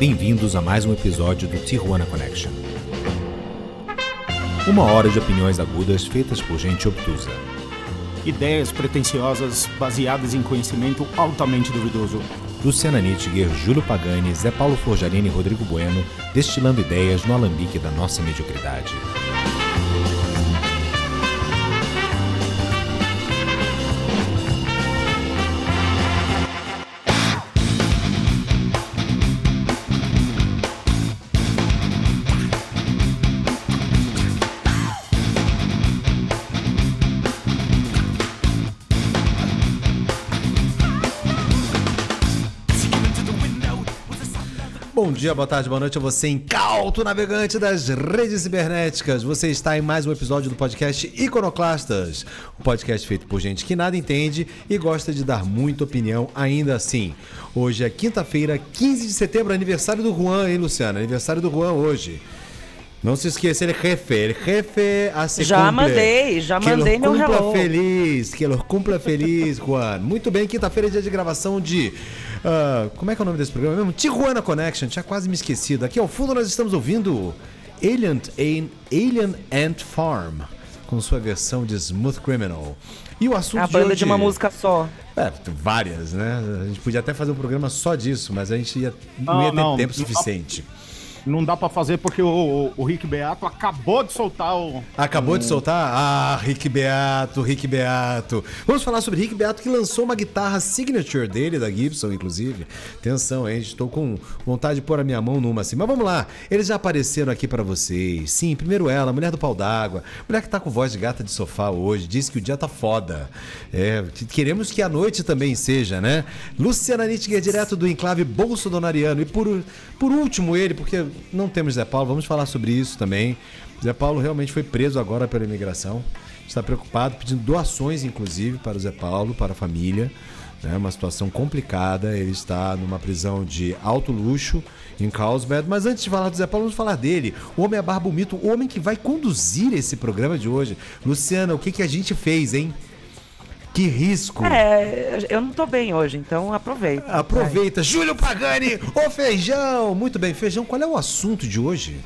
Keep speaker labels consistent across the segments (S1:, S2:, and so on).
S1: Bem-vindos a mais um episódio do Tijuana Connection. Uma hora de opiniões agudas feitas por gente obtusa.
S2: Ideias pretensiosas baseadas em conhecimento altamente duvidoso.
S1: Luciana Nittiger, Júlio Pagani, Zé Paulo Forjarini e Rodrigo Bueno, destilando ideias no alambique da nossa mediocridade. Dia, boa tarde, boa noite a você, incauto navegante das redes cibernéticas. Você está em mais um episódio do podcast Iconoclastas, um podcast feito por gente que nada entende e gosta de dar muita opinião ainda assim. Hoje é quinta-feira, 15 de setembro, aniversário do Juan, hein, Luciana? Aniversário do Juan hoje. Não se esqueça, ele é jefe, ele é jefe a se
S3: Já
S1: cumple.
S3: mandei, já
S1: que
S3: mandei meu
S1: cumpla
S3: hello.
S1: feliz, que lo cumpla feliz, Juan. Muito bem, quinta-feira é dia de gravação de... ah, como é que é o nome desse programa mesmo? Tijuana Connection, tinha quase me esquecido. Aqui ao fundo nós estamos ouvindo Alien, Alien Ant Farm, com sua versão de Smooth Criminal. E o assunto
S3: A
S1: de
S3: banda
S1: hoje...
S3: de uma música só.
S1: É, várias, né? A gente podia até fazer um programa só disso, mas a gente ia, não,
S2: Não,
S1: ia ter
S2: não,
S1: tempo
S2: não.
S1: suficiente.
S2: Não dá pra fazer porque o, o- Rick Beato acabou de soltar o.
S1: Acabou de soltar? Ah, Rick Beato, Rick Beato. Vamos falar sobre Rick Beato que lançou uma guitarra signature dele, da Gibson, inclusive. Atenção, hein? Estou com vontade de pôr a minha mão numa assim. Mas vamos lá. Eles já apareceram aqui pra vocês. Sim, primeiro ela, mulher do pau d'água. Mulher que tá com voz de gata de sofá hoje. Diz que o dia tá foda. É, queremos que a noite também seja, né? Luciana Nittiger, direto do enclave bolsonariano. E por, por último ele, porque não temos Zé Paulo, vamos falar sobre isso também. Zé Paulo realmente foi preso agora pela imigração. Está preocupado, pedindo doações, inclusive, para o Zé Paulo, para a família. É uma situação complicada. Ele está numa prisão de alto luxo em Carlsbad. Mas antes de falar do Zé Paulo, vamos falar dele. O homem é barba o mito, o homem que vai conduzir esse programa de hoje. Luciana, o que, que a gente fez, hein? Que risco!
S3: É, eu não tô bem hoje, então aproveita.
S1: Aproveita, Júlio Pagani, o feijão! Muito bem, feijão, qual é o assunto de hoje?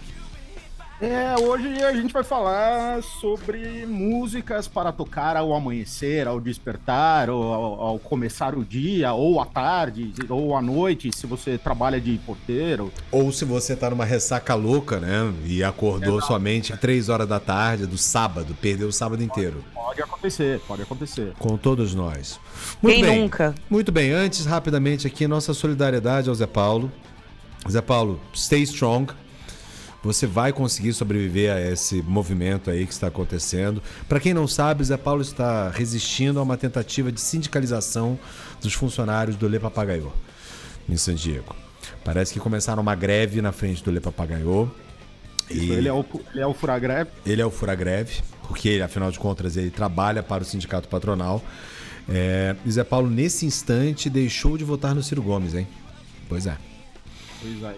S2: É, hoje a gente vai falar sobre músicas para tocar ao amanhecer, ao despertar, ou ao, ao começar o dia, ou à tarde, ou à noite, se você trabalha de porteiro.
S1: Ou se você tá numa ressaca louca, né? E acordou somente às 3 horas da tarde do sábado, perdeu o sábado inteiro.
S2: Pode acontecer, pode acontecer.
S1: Com todos nós.
S3: Quem
S1: bem,
S3: nunca?
S1: Muito bem, antes, rapidamente aqui, nossa solidariedade ao Zé Paulo. Zé Paulo, stay strong. Você vai conseguir sobreviver a esse movimento aí que está acontecendo. Para quem não sabe, Zé Paulo está resistindo a uma tentativa de sindicalização dos funcionários do Le Papagaio em San Diego. Parece que começaram uma greve na frente do Le Papagaio. E
S2: Ele é o, ele é o furagreve.
S1: ele é o fura-greve, porque ele, afinal de contas ele trabalha para o sindicato patronal. É, e Zé Paulo, nesse instante, deixou de votar no Ciro Gomes, hein? Pois é.
S2: Pois aí,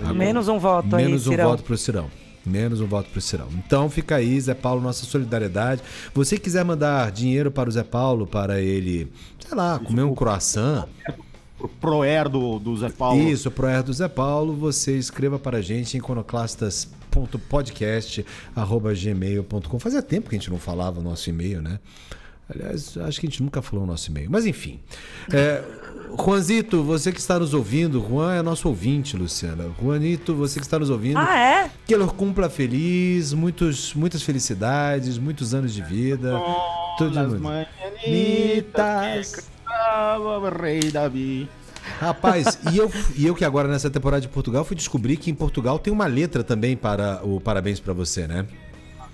S2: tá.
S3: Menos um voto aí,
S1: Menos um
S3: Cirão.
S1: voto pro Cirão. Menos um voto pro Cirão. Então fica aí, Zé Paulo, nossa solidariedade. Você quiser mandar dinheiro para o Zé Paulo, para ele, sei lá, comer um croissant,
S2: Pro Proer do, do Zé Paulo.
S1: Isso, pro R do Zé Paulo, você escreva para a gente em iconoclastas.podcast.gmail.com. Fazia tempo que a gente não falava o nosso e-mail, né? Aliás, acho que a gente nunca falou o nosso e-mail. Mas enfim. É, Juanzito, você que está nos ouvindo, Juan é nosso ouvinte, Luciana. Juanito, você que está nos ouvindo.
S3: Ah, é?
S1: Que ele cumpla feliz, muitos, muitas felicidades, muitos anos de vida. Tudo de
S2: manhanitas rei Davi.
S1: Rapaz, e eu, e eu que agora nessa temporada de Portugal fui descobrir que em Portugal tem uma letra também para o Parabéns pra você, né?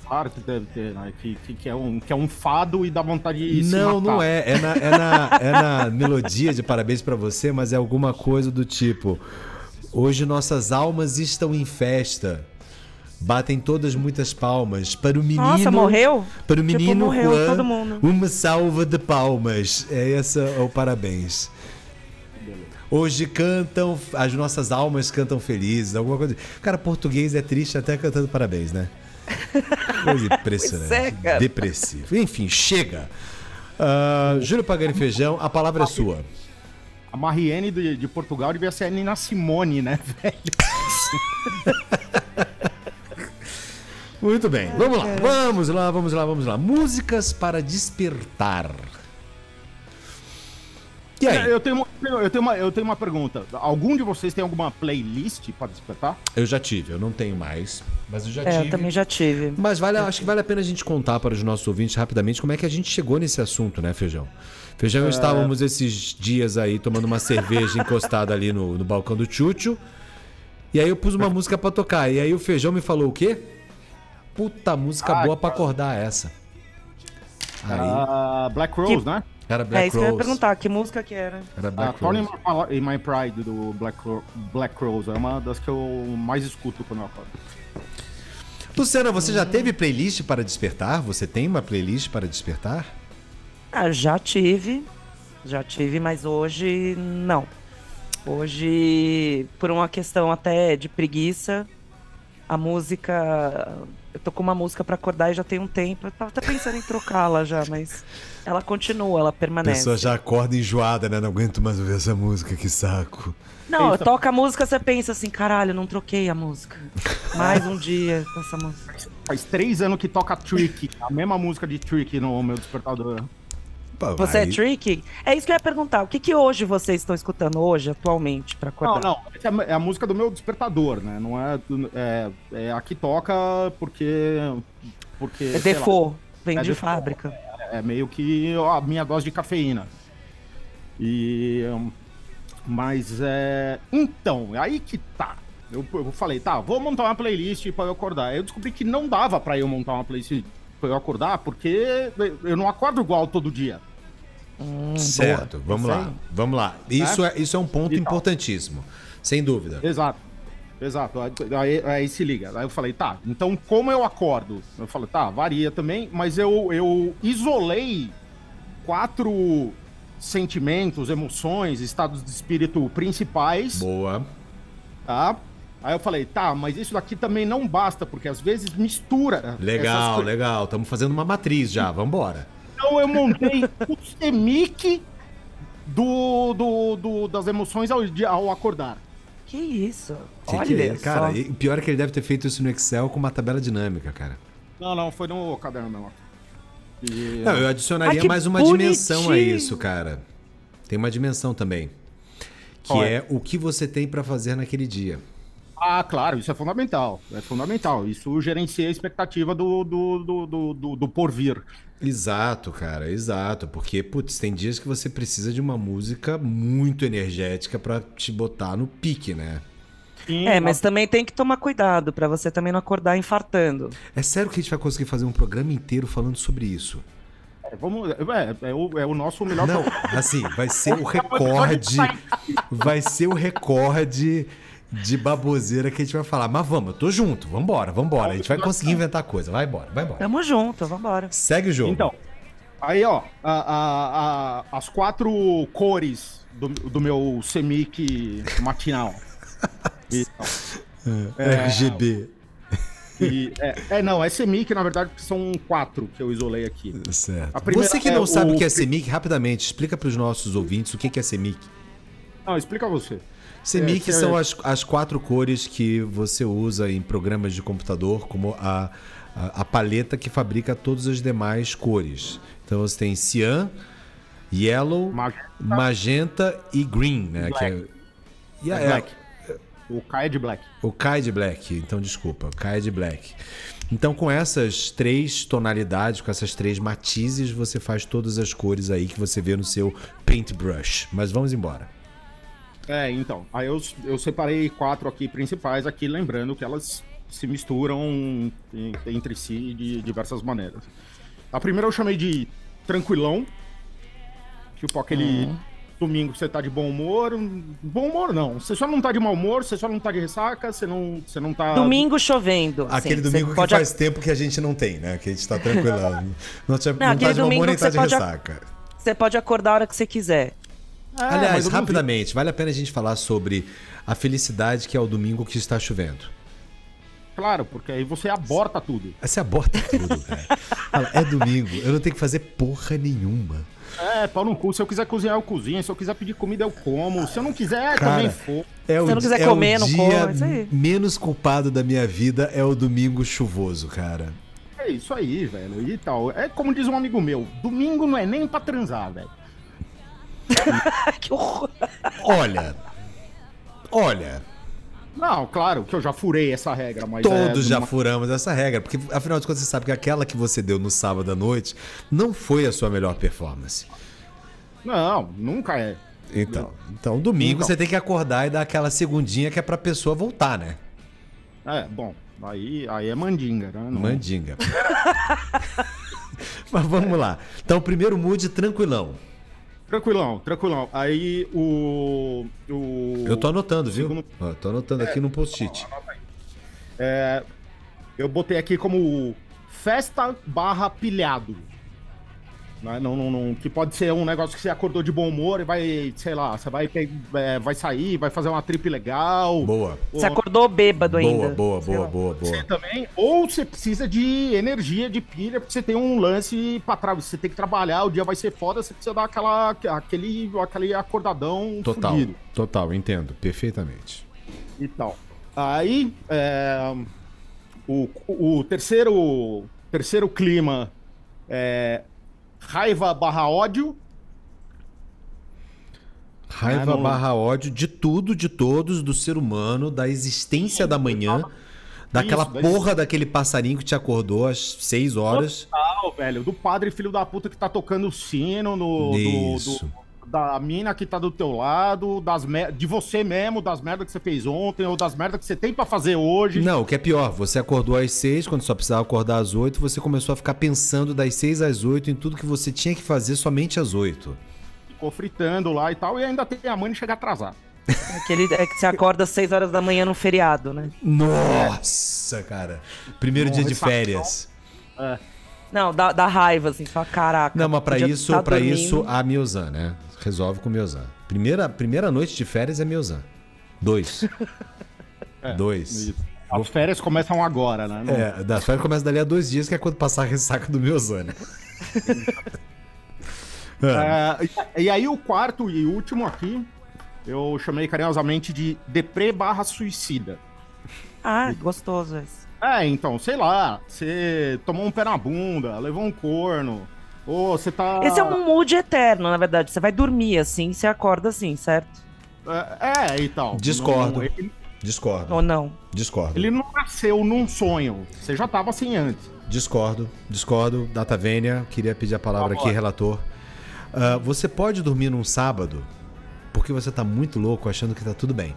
S2: Claro que deve ter, né? Que, que, que é um, que é um fado e dá vontade de se
S1: não,
S2: matar.
S1: não é. É na, é, na, é na melodia de Parabéns pra você, mas é alguma coisa do tipo: Hoje nossas almas estão em festa. Batem todas muitas palmas para o menino.
S3: Nossa, morreu?
S1: Para o
S3: Tipo,
S1: menino
S3: morreu
S1: Juan,
S3: todo mundo.
S1: uma salva de palmas. É essa é o parabéns. Hoje cantam, as nossas almas cantam felizes, alguma coisa. Cara, português é triste até cantando parabéns, né? Coisa impressionante.
S3: Pois é, cara.
S1: Depressivo. Enfim, chega. Ah, Júlio Pagani Feijão, a palavra é sua.
S2: A Mariene de, de Portugal devia ser a Nina Simone, né, velho?
S1: Muito bem. Vamos lá, vamos lá, vamos lá, vamos lá. Músicas para despertar. E aí?
S2: Eu tenho, uma- eu, tenho uma, eu tenho uma pergunta. Algum de vocês tem alguma playlist pra despertar?
S1: Eu já tive, eu não tenho mais, mas eu já
S3: É,
S1: tive.
S3: eu também já tive.
S1: Mas vale, acho que vale a pena a gente contar para os nossos ouvintes rapidamente como é que a gente chegou nesse assunto, né, Feijão? Feijão eu estávamos esses dias aí tomando uma cerveja encostada ali no, no balcão do Tchutchu. E aí eu pus uma música pra tocar. E aí o Feijão me falou o quê? Puta música
S2: Ah,
S1: boa pra
S2: cara.
S1: acordar essa. Aí
S2: Ah, Black Rose,
S3: Que-
S2: né?
S1: Era
S3: é
S1: Black
S3: isso que eu ia
S1: Rose.
S3: perguntar, que música que era?
S1: Era
S2: A
S1: Black
S2: Tony
S1: Rose.
S2: in My Pride do Black, Black Rose é uma das que eu mais escuto quando eu acordo.
S1: Luciana, você já teve playlist para despertar? Você tem uma playlist para despertar?
S3: Ah, já tive. Já tive, mas hoje não. Hoje, por uma questão até de preguiça, a música. Eu tô com uma música pra acordar e já tem um tempo. Eu tava até pensando em trocá-la já, mas ela continua, ela
S1: A
S3: permanece.
S1: pessoa já acorda enjoada, né? Não aguento mais ouvir essa música, que saco.
S3: Não,
S2: Eita.
S3: toca a música, você pensa assim, caralho, não troquei a música. Mais um dia com essa música.
S2: Faz três anos que toca Trick, a mesma música de Trick no meu despertador.
S1: Pô,
S3: Você é tricky? É isso que eu ia perguntar. O que, que hoje vocês estão escutando hoje, atualmente, pra
S2: Não,
S3: acordar?
S2: não, essa é a- é a música do meu despertador, né? Não é. É, é a que toca porque. porque
S3: É default, vem
S2: É
S3: de
S2: default.
S3: fábrica.
S2: É meio que a minha dose de cafeína. E. Mas é. Então, aí que tá. Eu, eu falei, tá, vou montar uma playlist pra eu acordar. Eu descobri que não dava pra eu montar uma playlist pra eu acordar, porque eu não acordo igual todo dia.
S3: Hum,
S1: Certo,
S3: boa.
S1: vamos lá. Vamos lá. Isso é, isso é um ponto
S2: E tal.
S1: importantíssimo. Sem dúvida.
S2: Exato. Exato. Aí, aí, se liga. Aí eu falei, tá, então como eu acordo? Eu falei, tá, varia também, mas eu, eu isolei quatro sentimentos, emoções, estados de espírito principais,
S1: Boa.
S2: tá? Aí eu falei, tá, mas isso daqui também não basta, porque às vezes mistura. essas
S1: Legal, legal. Estamos fazendo uma matriz já. Vambora.
S2: Então eu montei o semic do, do, do- das emoções ao, ao acordar.
S3: Que isso?
S1: Que
S3: Olha
S1: que é?
S3: só.
S1: Cara, e o pior é que ele deve ter feito isso no Excel com uma tabela dinâmica, cara.
S2: Não, não, foi no caderno mesmo. E-
S1: Não, eu adicionaria
S3: Ah,
S1: mais uma dimensão a
S3: bonitinho.
S1: isso, cara. Tem uma dimensão também. Que
S2: Qual
S1: é?
S2: é?
S1: o que você tem pra fazer naquele dia.
S2: Ah, claro, isso é fundamental. É fundamental. Isso gerencia a expectativa do, do, do, do, do, do porvir.
S1: Exato, cara, exato. Porque, putz, tem dias que você precisa de uma música muito energética pra te botar no pique, né?
S2: Sim,
S3: É, mas também tem que tomar cuidado pra você também não acordar infartando.
S1: É sério que a gente vai conseguir fazer um programa inteiro falando sobre isso?
S2: é, vamos, é, é, o, é o nosso melhor
S1: Não, assim, vai ser o recorde. Vai ser o recorde de baboseira que a gente vai falar. Mas vamos, eu tô junto, vambora, vambora. A gente vai conseguir inventar coisa. Vai embora, vai embora.
S3: Tamo junto, vambora.
S1: Segue o jogo.
S2: Então, aí, ó, a- a- a- as quatro cores do, do meu semic matinal. Então,
S1: RGB.
S2: e- é, é, não, é semic, na verdade, porque são quatro que eu isolei aqui.
S1: Certo.
S2: A primeira
S1: Você que
S2: é
S1: não sabe o que é CEMIC, rapidamente, explica para os nossos ouvintes o que que é CEMIC.
S2: Não, explica você.
S1: CEMIC
S2: É, que é-
S1: são as, as quatro cores que você usa em programas de computador como a, a, a paleta que fabrica todas as demais cores. Então você tem cian, yellow,
S2: Magenta.
S1: magenta e green, né? Que é, e a-
S2: É black. O K é de black.
S1: O Kai de Black, então desculpa, o Kai de Black. Então com essas três tonalidades, com essas três matizes, você faz todas as cores aí que você vê no seu paintbrush. Mas vamos embora.
S2: É, então. Aí eu, eu separei quatro aqui principais aqui, lembrando que elas se misturam em- entre si de diversas maneiras. A primeira eu chamei de tranquilão. Tipo aquele domingo que você tá de bom humor. Bom humor não. Você só não tá de mau humor, você só não tá de ressaca, você não, você não tá.
S3: Domingo chovendo.
S1: Aquele
S3: assim,
S1: domingo
S3: você
S1: que
S3: pode
S1: faz tempo que a gente não tem, né? Que a gente tá tranquilão. não, tinha, não, tá
S3: aquele
S1: de mau
S3: domingo
S1: humor nem tá
S3: você
S1: de
S3: pode-
S1: ressaca.
S3: Você pode acordar a hora que você quiser.
S2: É, mas
S1: Aliás,
S2: vi.
S1: rapidamente, vale a pena a gente falar sobre a felicidade que é o domingo que está chovendo.
S2: Claro, porque aí você aborta tudo.
S1: Você aborta tudo, cara. Fala, é domingo, eu não tenho que fazer porra nenhuma.
S2: É, pau no cu. Se eu quiser cozinhar, eu cozinho. Se eu quiser pedir comida, eu como. Se eu não quiser,
S1: Cara,
S2: também for.
S1: É
S3: Se
S1: o,
S3: eu não quiser
S1: é
S3: comer,
S1: o
S3: não
S1: dia
S3: como, é isso aí.
S1: menos culpado da minha vida é o domingo chuvoso, cara.
S2: É isso aí, velho. E tal. É como diz um amigo meu: domingo não é nem pra transar, velho.
S3: que horror.
S1: Olha, olha,
S2: Não, claro que eu já furei essa regra, mas. é
S1: todos já
S2: uma-
S1: furamos essa regra, porque afinal de contas você sabe que aquela que você deu no sábado à noite não foi a sua melhor performance.
S2: Não, nunca é.
S1: Então, então domingo
S2: Então.
S1: você tem que acordar e dar aquela segundinha que é pra pessoa voltar, né?
S2: É, bom. Aí, aí é mandinga, né? Não-
S1: Mandinga. Mas vamos lá. Então, primeiro mood tranquilão.
S2: Tranquilão, tranquilão. Aí o. o
S1: Eu tô anotando, viu?
S2: Segundo-
S1: Ó, tô anotando aqui no post-it.
S2: Eu botei aqui como festa barra pilhado. Né? Não, não, não- que pode ser um negócio que você acordou de bom humor e vai, sei lá, você vai, é, vai sair, vai fazer uma trip legal.
S1: Boa.
S3: Você acordou bêbado
S1: Boa,
S3: ainda.
S1: boa, boa,
S3: lá.
S1: boa,
S2: Você
S1: boa.
S2: também, ou você precisa de energia, de pilha, porque você tem um lance pra trás, você tem que trabalhar, o dia vai ser foda, você precisa dar aquela, aquele, aquele acordadão
S1: Total,
S2: fudido
S1: total, entendo perfeitamente.
S2: e tal. Aí, é, o, o terceiro, terceiro clima é raiva barra ódio,
S1: Raiva
S2: Ah, não-
S1: barra ódio de tudo, de todos, do ser humano, da existência da manhã, daquela
S2: Isso,
S1: porra daquele passarinho que te acordou às 6 horas.
S2: Ah, velho, do padre filho da puta que tá tocando o sino, no, do-
S1: Isso.
S2: do- da mina que tá do teu lado, das mer- de você mesmo, das merdas que você fez ontem, ou das merdas que você tem pra fazer hoje.
S1: Não, o que é pior, você acordou às 6, quando só precisava acordar às 8, você começou a ficar pensando das 6 às 8 em tudo que você tinha que fazer somente às 8.
S2: Ficou fritando lá e tal, e ainda tem a mãe de chegar atrasado.
S3: Aquele, é que você acorda às 6 horas da manhã no feriado, né?
S1: Nossa, cara. Primeiro
S2: Bom,
S1: dia de férias.
S3: Não, dá, dá raiva, assim, fala, caraca.
S1: Não, mas pra isso,
S3: tá
S1: pra
S3: dormindo.
S1: isso a Miozan, né? Resolve com o Miozan. Primeira, primeira noite de férias é Miozan. Dois. Dois.
S2: Isso. As férias começam agora, né? Não-
S1: É, das férias começa dali a dois dias, que é quando passar a ressaca do Miozan, né?
S2: É, e, e aí o quarto e último aqui, eu chamei carinhosamente de deprê barra suicida.
S3: Ah, gostoso esse.
S2: É, então, sei lá, você tomou um pé na bunda, levou um corno, ou você tá...
S3: Esse é um mood eterno, na verdade. Você vai dormir assim, você acorda assim, certo?
S2: É, é então.
S1: Discordo.
S2: Não- ele,
S1: discordo.
S3: Ou não?
S1: Discordo.
S2: ele não nasceu num sonho, você já tava assim antes.
S1: Discordo. Discordo. Data Vênia, queria pedir a palavra aqui, relator. Ah, você pode dormir num sábado porque você tá muito louco achando que tá tudo bem.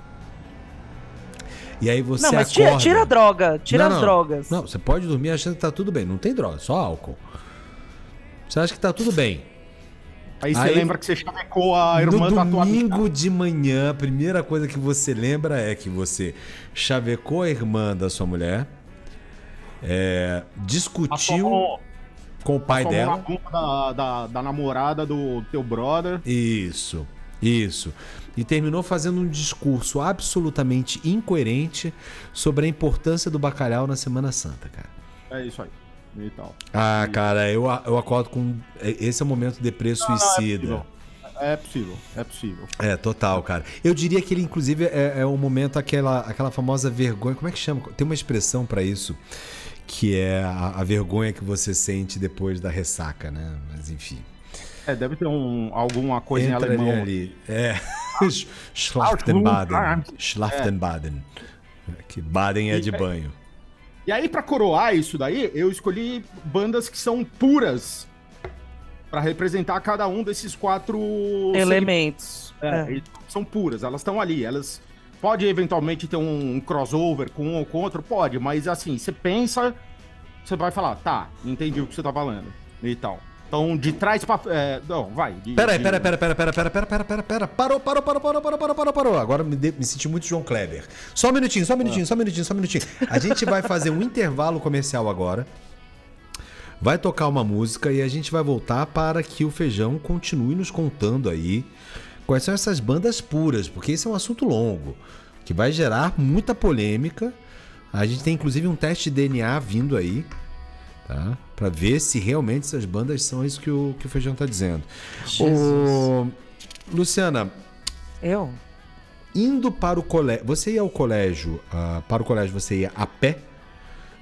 S1: E aí você
S3: não, mas
S1: acorda...
S3: tira, tira a droga, tira
S1: Não,
S3: as
S1: não.
S3: drogas.
S1: Não, você pode dormir achando que tá tudo bem. Não tem droga, só álcool. Você acha que tá tudo bem.
S2: Aí você
S1: Aí-
S2: lembra que você chavecou a irmã
S1: no
S2: da tua amiga.
S1: domingo de manhã, a primeira coisa que você lembra é que você chavecou a irmã da sua mulher, é, discutiu
S2: Passou-
S1: com o pai dela.
S2: Da, da, da namorada do teu brother.
S1: Isso, isso. E terminou fazendo um discurso absolutamente incoerente sobre a importância do bacalhau na Semana Santa, cara.
S2: É isso aí. E tal.
S1: Ah, cara, eu, eu acordo com. Esse é o momento de preço suicida.
S2: É possível, é possível.
S1: É, total, cara. Eu diria que ele, inclusive, é, é o momento, aquela, aquela famosa vergonha. Como é que chama? Tem uma expressão pra isso, que é a, a vergonha que você sente depois da ressaca, né? Mas enfim.
S2: É, deve ter um, alguma coisa em
S1: Entra
S2: alemão.
S1: ali. É. Schlaftenbaden. Schlaftenbaden. Que Baden é de banho.
S2: E aí, pra coroar isso daí, eu escolhi bandas que são puras pra representar cada um desses quatro
S3: Elementos.
S2: É,
S3: É.
S2: são puras, elas estão ali, elas pode eventualmente ter um, um crossover com um ou com outro, pode, mas assim, você pensa, você vai falar, tá, entendi o que você tá falando e tal. Então, de trás pra. É, não, vai. de-
S1: Peraí,
S2: de-
S1: peraí, peraí, peraí, peraí, peraí, peraí, peraí, peraí, peraí. Parou, parou, parou, parou, parou, parou, parou, parou. Agora me, de- me senti muito João Kleber. Só um minutinho, só um minutinho, só um minutinho, só um minutinho. A gente vai fazer um intervalo comercial agora. Vai tocar uma música e a gente vai voltar para que o Feijão continue nos contando aí quais são essas bandas puras, porque esse é um assunto longo, que vai gerar muita polêmica. A gente tem inclusive um teste de DNA vindo aí. Tá? Pra ver se realmente essas bandas são isso que o, que o Feijão tá dizendo. Ô, Luciana,
S3: Eu?
S1: indo para o colégio. Você ia ao colégio, ah, para o colégio você ia a pé?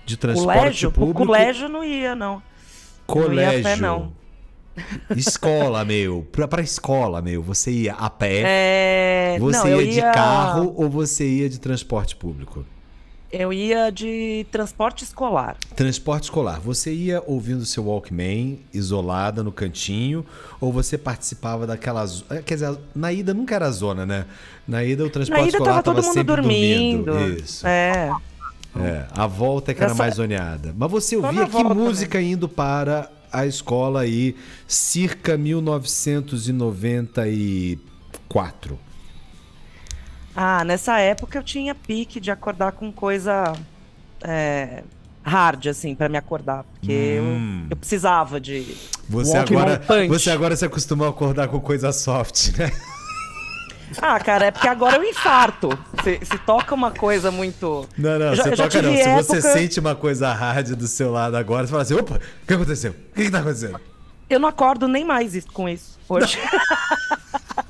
S1: De transporte
S3: Colégio?
S1: Público?
S3: colégio não ia, não.
S1: Colégio.
S3: Não ia a pé, não.
S1: Escola, meu. Pra, pra escola, meu. Você ia a pé?
S3: É...
S1: Você
S3: não,
S1: ia,
S3: eu
S1: de carro ou você ia de transporte público?
S3: Eu ia de transporte escolar.
S1: Transporte escolar. Você ia ouvindo seu Walkman isolada no cantinho ou você participava daquela. eh, Quer dizer, na ida nunca era zona, né? Na ida o transporte
S3: Na ida
S1: escolar
S3: tava todo mundo
S1: sempre
S3: dormindo.
S1: Isso.
S3: É.
S1: É, a volta é que era
S3: Nessa-
S1: mais zoneada. Mas você ouvia que
S3: volta,
S1: música indo para a escola aí, circa 1994?
S3: Ah, nessa época eu tinha pique de acordar com coisa é, hard, assim, pra me acordar. Porque
S1: Hum.
S3: eu, eu precisava de.
S1: Você agora, você agora se acostumou a acordar com coisa soft, né?
S3: Ah, cara, é porque agora eu infarto. Se, se toca uma coisa muito.
S1: Não, não,
S3: já-
S1: você toca não.
S3: tive
S1: Se você
S3: época-
S1: sente uma coisa hard do seu lado agora, você fala assim, opa, o que aconteceu? O que, que tá acontecendo?
S3: Eu não acordo nem mais isso- com isso hoje.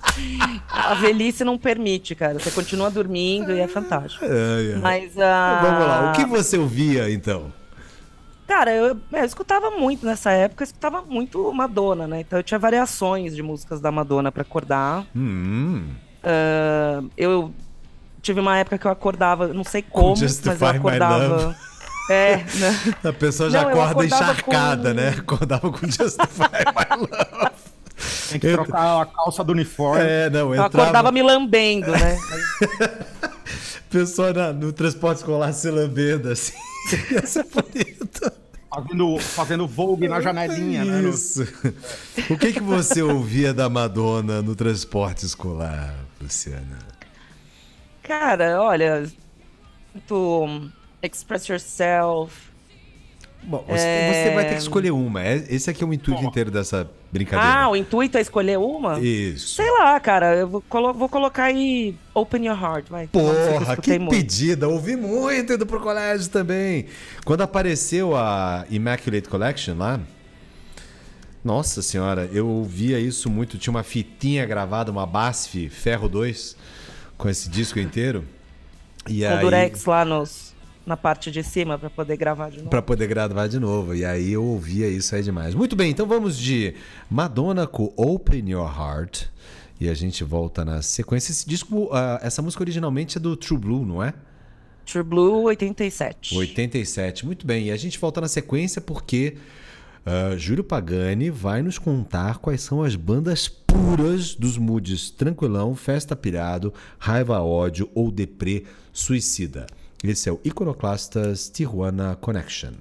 S3: A velhice não permite, cara. Você continua dormindo e é fantástico.
S1: Ai, ai.
S3: Mas. ah,
S1: Vamos lá, o que você ouvia então?
S3: Cara, eu, eu escutava muito nessa época, eu escutava muito Madonna, né? Então eu tinha variações de músicas da Madonna pra acordar.
S1: Hum,
S3: Ah, eu tive uma época que eu acordava, não sei como, mas
S1: Justify
S3: eu
S1: My
S3: acordava. É, né?
S1: a pessoa já
S3: Não, eu
S1: acorda encharcada,
S3: com-
S1: né? Acordava com Justify My Love.
S2: Tem que trocar a calça do uniforme.
S1: É, não,
S3: Eu
S1: entrava...
S3: acordava me lambendo, né?
S1: Pessoa na- no transporte escolar se lambendo, assim. Essa é bonita.
S2: Fazendo, fazendo Vogue na janelinha, né? no-
S1: Isso. O que, que você ouvia da Madonna no transporte escolar, Luciana?
S3: Cara, olha, muito Express Yourself.
S1: Bom, você, você vai ter que escolher uma. É- Esse aqui é o intuito
S2: Bom.
S1: inteiro dessa brincadeira.
S3: Ah, o intuito é escolher uma?
S1: Isso.
S3: Sei lá, cara, eu vou, colo- vou colocar aí Open Your Heart, vai.
S1: Porra, que
S3: muito.
S1: pedida! Ouvi muito indo pro colégio também. Quando apareceu a Immaculate Collection lá, nossa senhora, eu ouvia isso muito. Tinha uma fitinha gravada, uma BASF Ferro 2, com esse disco inteiro. E
S3: Com
S1: aí,
S3: Durex lá nos, na parte de cima pra poder gravar de novo.
S1: Pra poder gravar de novo. E aí eu ouvia isso aí demais. Muito bem, então vamos de Madonna com Open Your Heart. E a gente volta na sequência. Esse disco, ah, essa música originalmente é do True Blue, não é?
S3: True Blue 87.
S1: 87, muito bem. E a gente volta na sequência porque ah, Júlio Pagani vai nos contar quais são as bandas puras dos moods Tranquilão, Festa Pirado, Raiva Ódio ou Deprê Suicida. Esse é o Iconoclastas Tijuana Connection.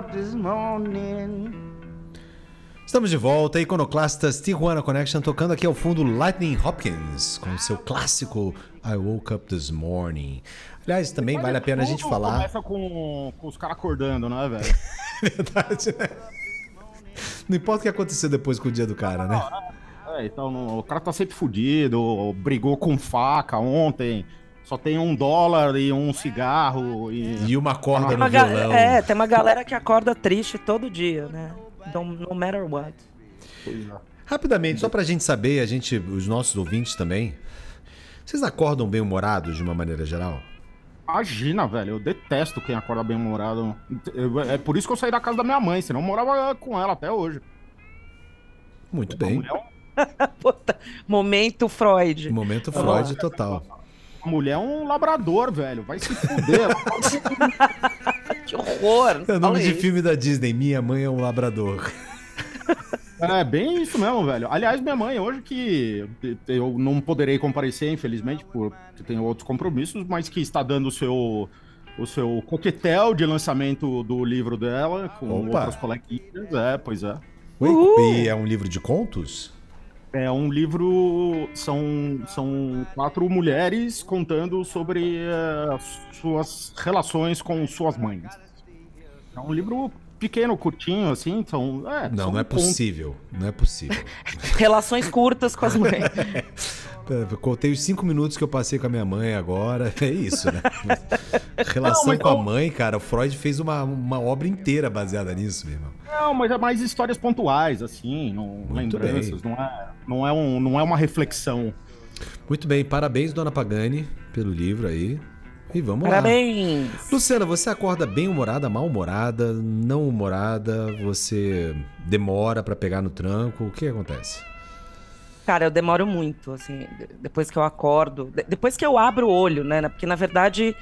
S4: Up this morning.
S1: Estamos de volta, Iconoclastas Tijuana Connection, tocando aqui ao fundo Lightning Hopkins, com seu clássico I Woke Up This Morning. Aliás, também vale a pena a gente falar.
S2: Começa com, com os caras acordando, né, velho?
S1: Verdade, né? Não importa o que aconteceu depois com o dia do cara, né?
S2: É, então o cara tá sempre fudido, brigou com faca ontem, só tem um dólar e um cigarro e...
S1: E uma corda
S3: Tem
S1: no
S3: ga-
S1: violão.
S3: é, tem uma galera que acorda triste todo dia, né? Don't- no matter what.
S1: Rapidamente, só pra gente saber, a gente, os nossos ouvintes também. Vocês acordam bem-humorados de uma maneira geral?
S2: Imagina, velho, eu detesto quem acorda bem humorado. Eu- É por isso que eu saí da casa da minha mãe, senão eu morava com ela até hoje.
S1: Muito bem.
S2: é
S3: Puta, momento Freud.
S1: Momento Freud total.
S2: A mulher é um labrador, velho, vai se fuder.
S3: Que horror.
S1: É o nome
S3: fala
S1: de
S3: isso.
S1: filme da Disney, Minha Mãe é um Labrador.
S2: É bem isso mesmo, velho. Aliás, minha mãe, hoje que eu não poderei comparecer, infelizmente, porque tenho outros compromissos, mas que está dando o seu, o seu coquetel de lançamento do livro dela com
S1: Opa.
S2: outras coleguinhas. É, pois é.
S1: Ué, E é um livro de contos?
S2: É um livro. São, são quatro mulheres contando sobre eh, suas relações com suas mães. É um livro pequeno, curtinho, assim. Então, é,
S1: Não, não é possível. Não é possível.
S3: Relações curtas com as mães.
S1: Eu contei os cinco minutos que eu passei com a minha mãe agora. É isso, né? Relação
S2: Não,
S1: com a mãe, cara, o Freud fez uma, uma obra inteira baseada nisso, meu irmão.
S2: Não, mas é mais histórias pontuais, assim, não,
S1: Muito
S2: lembranças, não é, não, é um, não é uma reflexão.
S1: Muito bem, parabéns, dona Pagani, pelo livro aí. E vamos lá.
S3: Parabéns.
S1: Luciana, você acorda bem humorada, mal humorada, não humorada? Você demora pra pegar no tranco? O que acontece?
S3: Cara, eu demoro muito, assim, de- depois que eu acordo, de- depois que eu abro o olho, né? Porque na verdade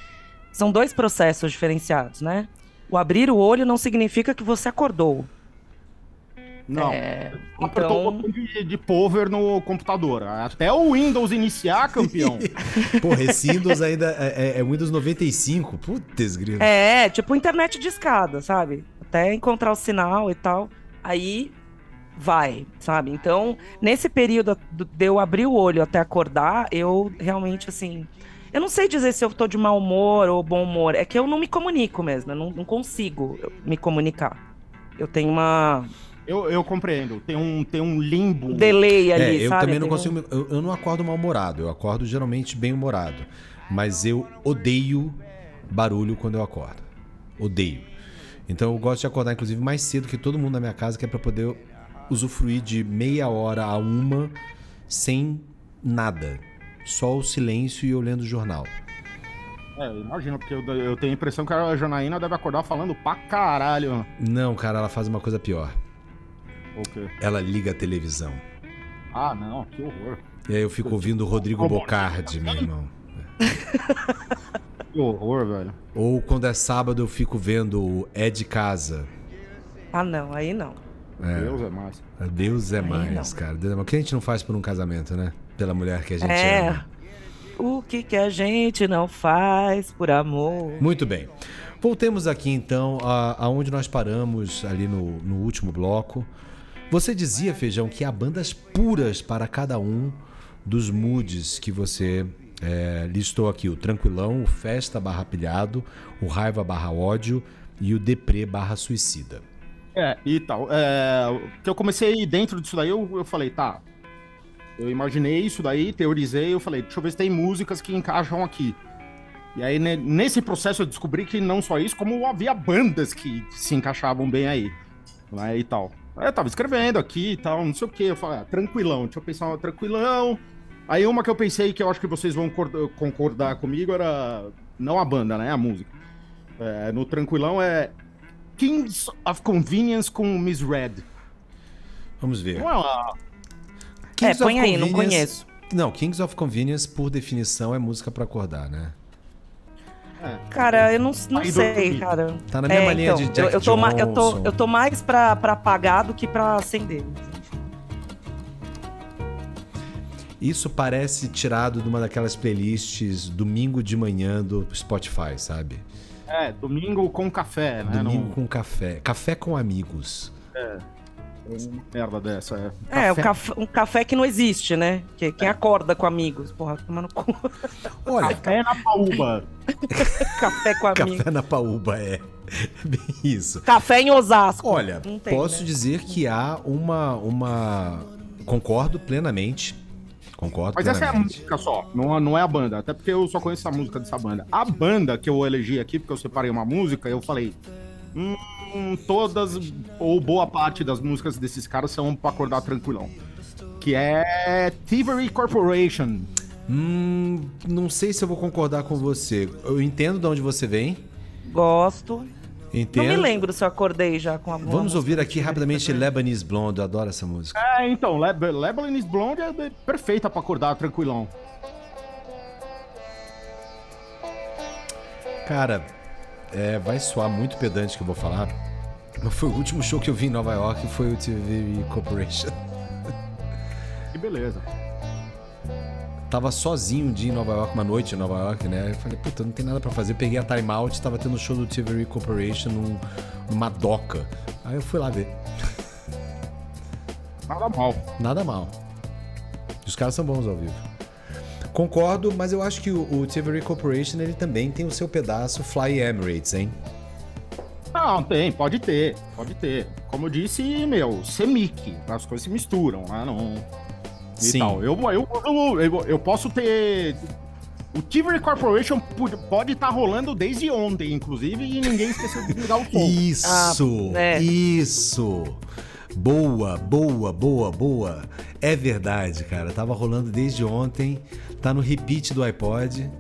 S3: são dois processos diferenciados, né? O abrir o olho não significa que você acordou.
S2: Não.
S3: É,
S2: Apertou o
S3: então,
S2: botão de, de power no computador. Até o Windows iniciar, campeão.
S1: Porra, esse Windows ainda é, é- é Windows 95. Putz, grilo.
S3: é, tipo internet de escada, sabe? Até encontrar o sinal e tal. Aí vai, sabe? Então, nesse período do- de eu abrir o olho até acordar, eu realmente, assim. Eu não sei dizer se eu tô de mau humor ou bom humor. É que eu não me comunico mesmo. Eu não, não consigo me comunicar. Eu tenho uma
S2: Eu, eu compreendo. Tem um, tem um limbo.
S3: um delay
S1: É,
S3: ali,
S1: eu
S3: sabe?
S1: também não
S3: Tem um-
S1: consigo. me- Eu, eu não acordo mal-humorado, eu acordo geralmente bem-humorado. Mas eu odeio barulho quando eu acordo. Odeio. Então eu gosto de acordar, inclusive, mais cedo que todo mundo na minha casa, que é pra poder usufruir de meia hora a uma sem nada. Só o silêncio e eu lendo o jornal.
S2: É, imagina, porque eu, eu tenho a impressão que a Janaína deve acordar falando pra caralho.
S1: Não, cara, ela faz uma coisa pior.
S2: O quê?
S1: Ela liga a televisão.
S2: Ah, não, que horror.
S1: E aí eu fico ouvindo o Rodrigo Bocardi, meu irmão.
S2: Que horror, velho.
S1: Ou quando é sábado eu fico vendo o É de Casa.
S3: Ah, não, aí não.
S1: É.
S2: Deus é mais.
S1: Deus é mais, cara. Deus é mais. O que a gente não faz por um casamento, né? Pela mulher que a gente
S3: É.
S1: ama.
S3: O que que a gente não faz por amor?
S1: Muito bem. Voltemos aqui então a- aonde nós paramos ali no, no último bloco. Você dizia, Feijão, que há bandas puras para cada um dos moods que você é, listou aqui. O Tranquilão, o Festa barra Pilhado, o Raiva barra Ódio e o Deprê barra Suicida.
S2: É, e tal. É, que eu comecei dentro disso daí, eu, eu falei, tá. Eu imaginei isso daí, teorizei, eu falei, deixa eu ver se tem músicas que encaixam aqui. E aí, ne- nesse processo, eu descobri que não só isso, como havia bandas que se encaixavam bem aí. Né, e tal. Eu tava escrevendo aqui e tal, não sei o que. Eu falei, ah, tranquilão, deixa eu pensar, tranquilão. Aí uma que eu pensei que eu acho que vocês vão cor- concordar comigo era. Não a banda, né? A música. É, no tranquilão é Kings of Convenience com Miss Red.
S1: Vamos ver.
S2: Não é uma.
S1: Kings
S3: é, põe
S1: of
S3: aí, não conheço.
S1: Não, Kings of Convenience, por definição, é música pra acordar, né?
S3: Cara, eu não, não sei, cara.
S1: Tá na mesma
S3: É,
S1: linha
S3: então,
S1: de Jack
S3: eu, eu tô ma- eu tô, eu tô mais pra, pra apagar do que pra acender.
S1: Isso parece tirado de uma daquelas playlists domingo de manhã do Spotify, sabe?
S2: É, domingo com café, né?
S1: Domingo
S2: Não-
S1: com café. Café com amigos.
S2: Uma merda dessa, é.
S3: É, o café- um café que não existe, né? Que, quem acorda com amigos. Porra, tomando cu.
S1: Olha,
S2: Café na paúba.
S3: café com amigos.
S1: café na paúba é. É isso.
S3: Café em Osasco.
S1: Olha,
S3: tem,
S1: posso
S3: né?
S1: dizer que há uma, uma. Concordo plenamente. Concordo
S2: Mas essa é a música só, não, não é a banda. Até porque eu só conheço a música dessa banda. A banda que eu elegi aqui, porque eu separei uma música, eu falei. Hum, todas, ou boa parte das músicas desses caras são pra acordar tranquilão. Que é Thievery Corporation.
S1: Hum, não sei se eu vou concordar com você. Eu entendo de onde você vem.
S3: Gosto.
S1: Entendo.
S3: Não me lembro se eu acordei já com a boa
S1: Vamos
S3: música
S1: ouvir aqui rapidamente. Lebanese Blonde. Eu adoro essa música.
S2: É, então, Leb Lebanese Blonde é perfeita pra acordar tranquilão.
S1: Cara, é, vai soar muito pedante que eu vou falar. Mas foi o último show que eu vi em Nova York foi o TV Corporation.
S2: Que beleza.
S1: Tava sozinho um dia em Nova York, uma noite em Nova York, né? Eu falei, puta, não tem nada pra fazer. Peguei a time out, tava tendo show do TV Corporation num, numa doca. Aí eu fui lá ver.
S2: Nada mal.
S1: Nada mal. Os caras são bons ao vivo. Concordo, mas eu acho que o, o TV Corporation ele também tem o seu pedaço Fly Emirates, hein?
S2: Não, tem, pode ter, pode ter. Como eu disse, meu, semic, as coisas se misturam, né? Não.
S1: Sim.
S2: tal. Eu, eu, eu, eu, posso ter. O Thievery Corporation pode estar rolando desde ontem, inclusive, e ninguém esqueceu de ligar o som.
S1: Isso!
S3: Ah, é.
S1: Isso! Boa, boa, boa, boa. É verdade, cara. Tava rolando desde ontem. Tá no repeat do iPod.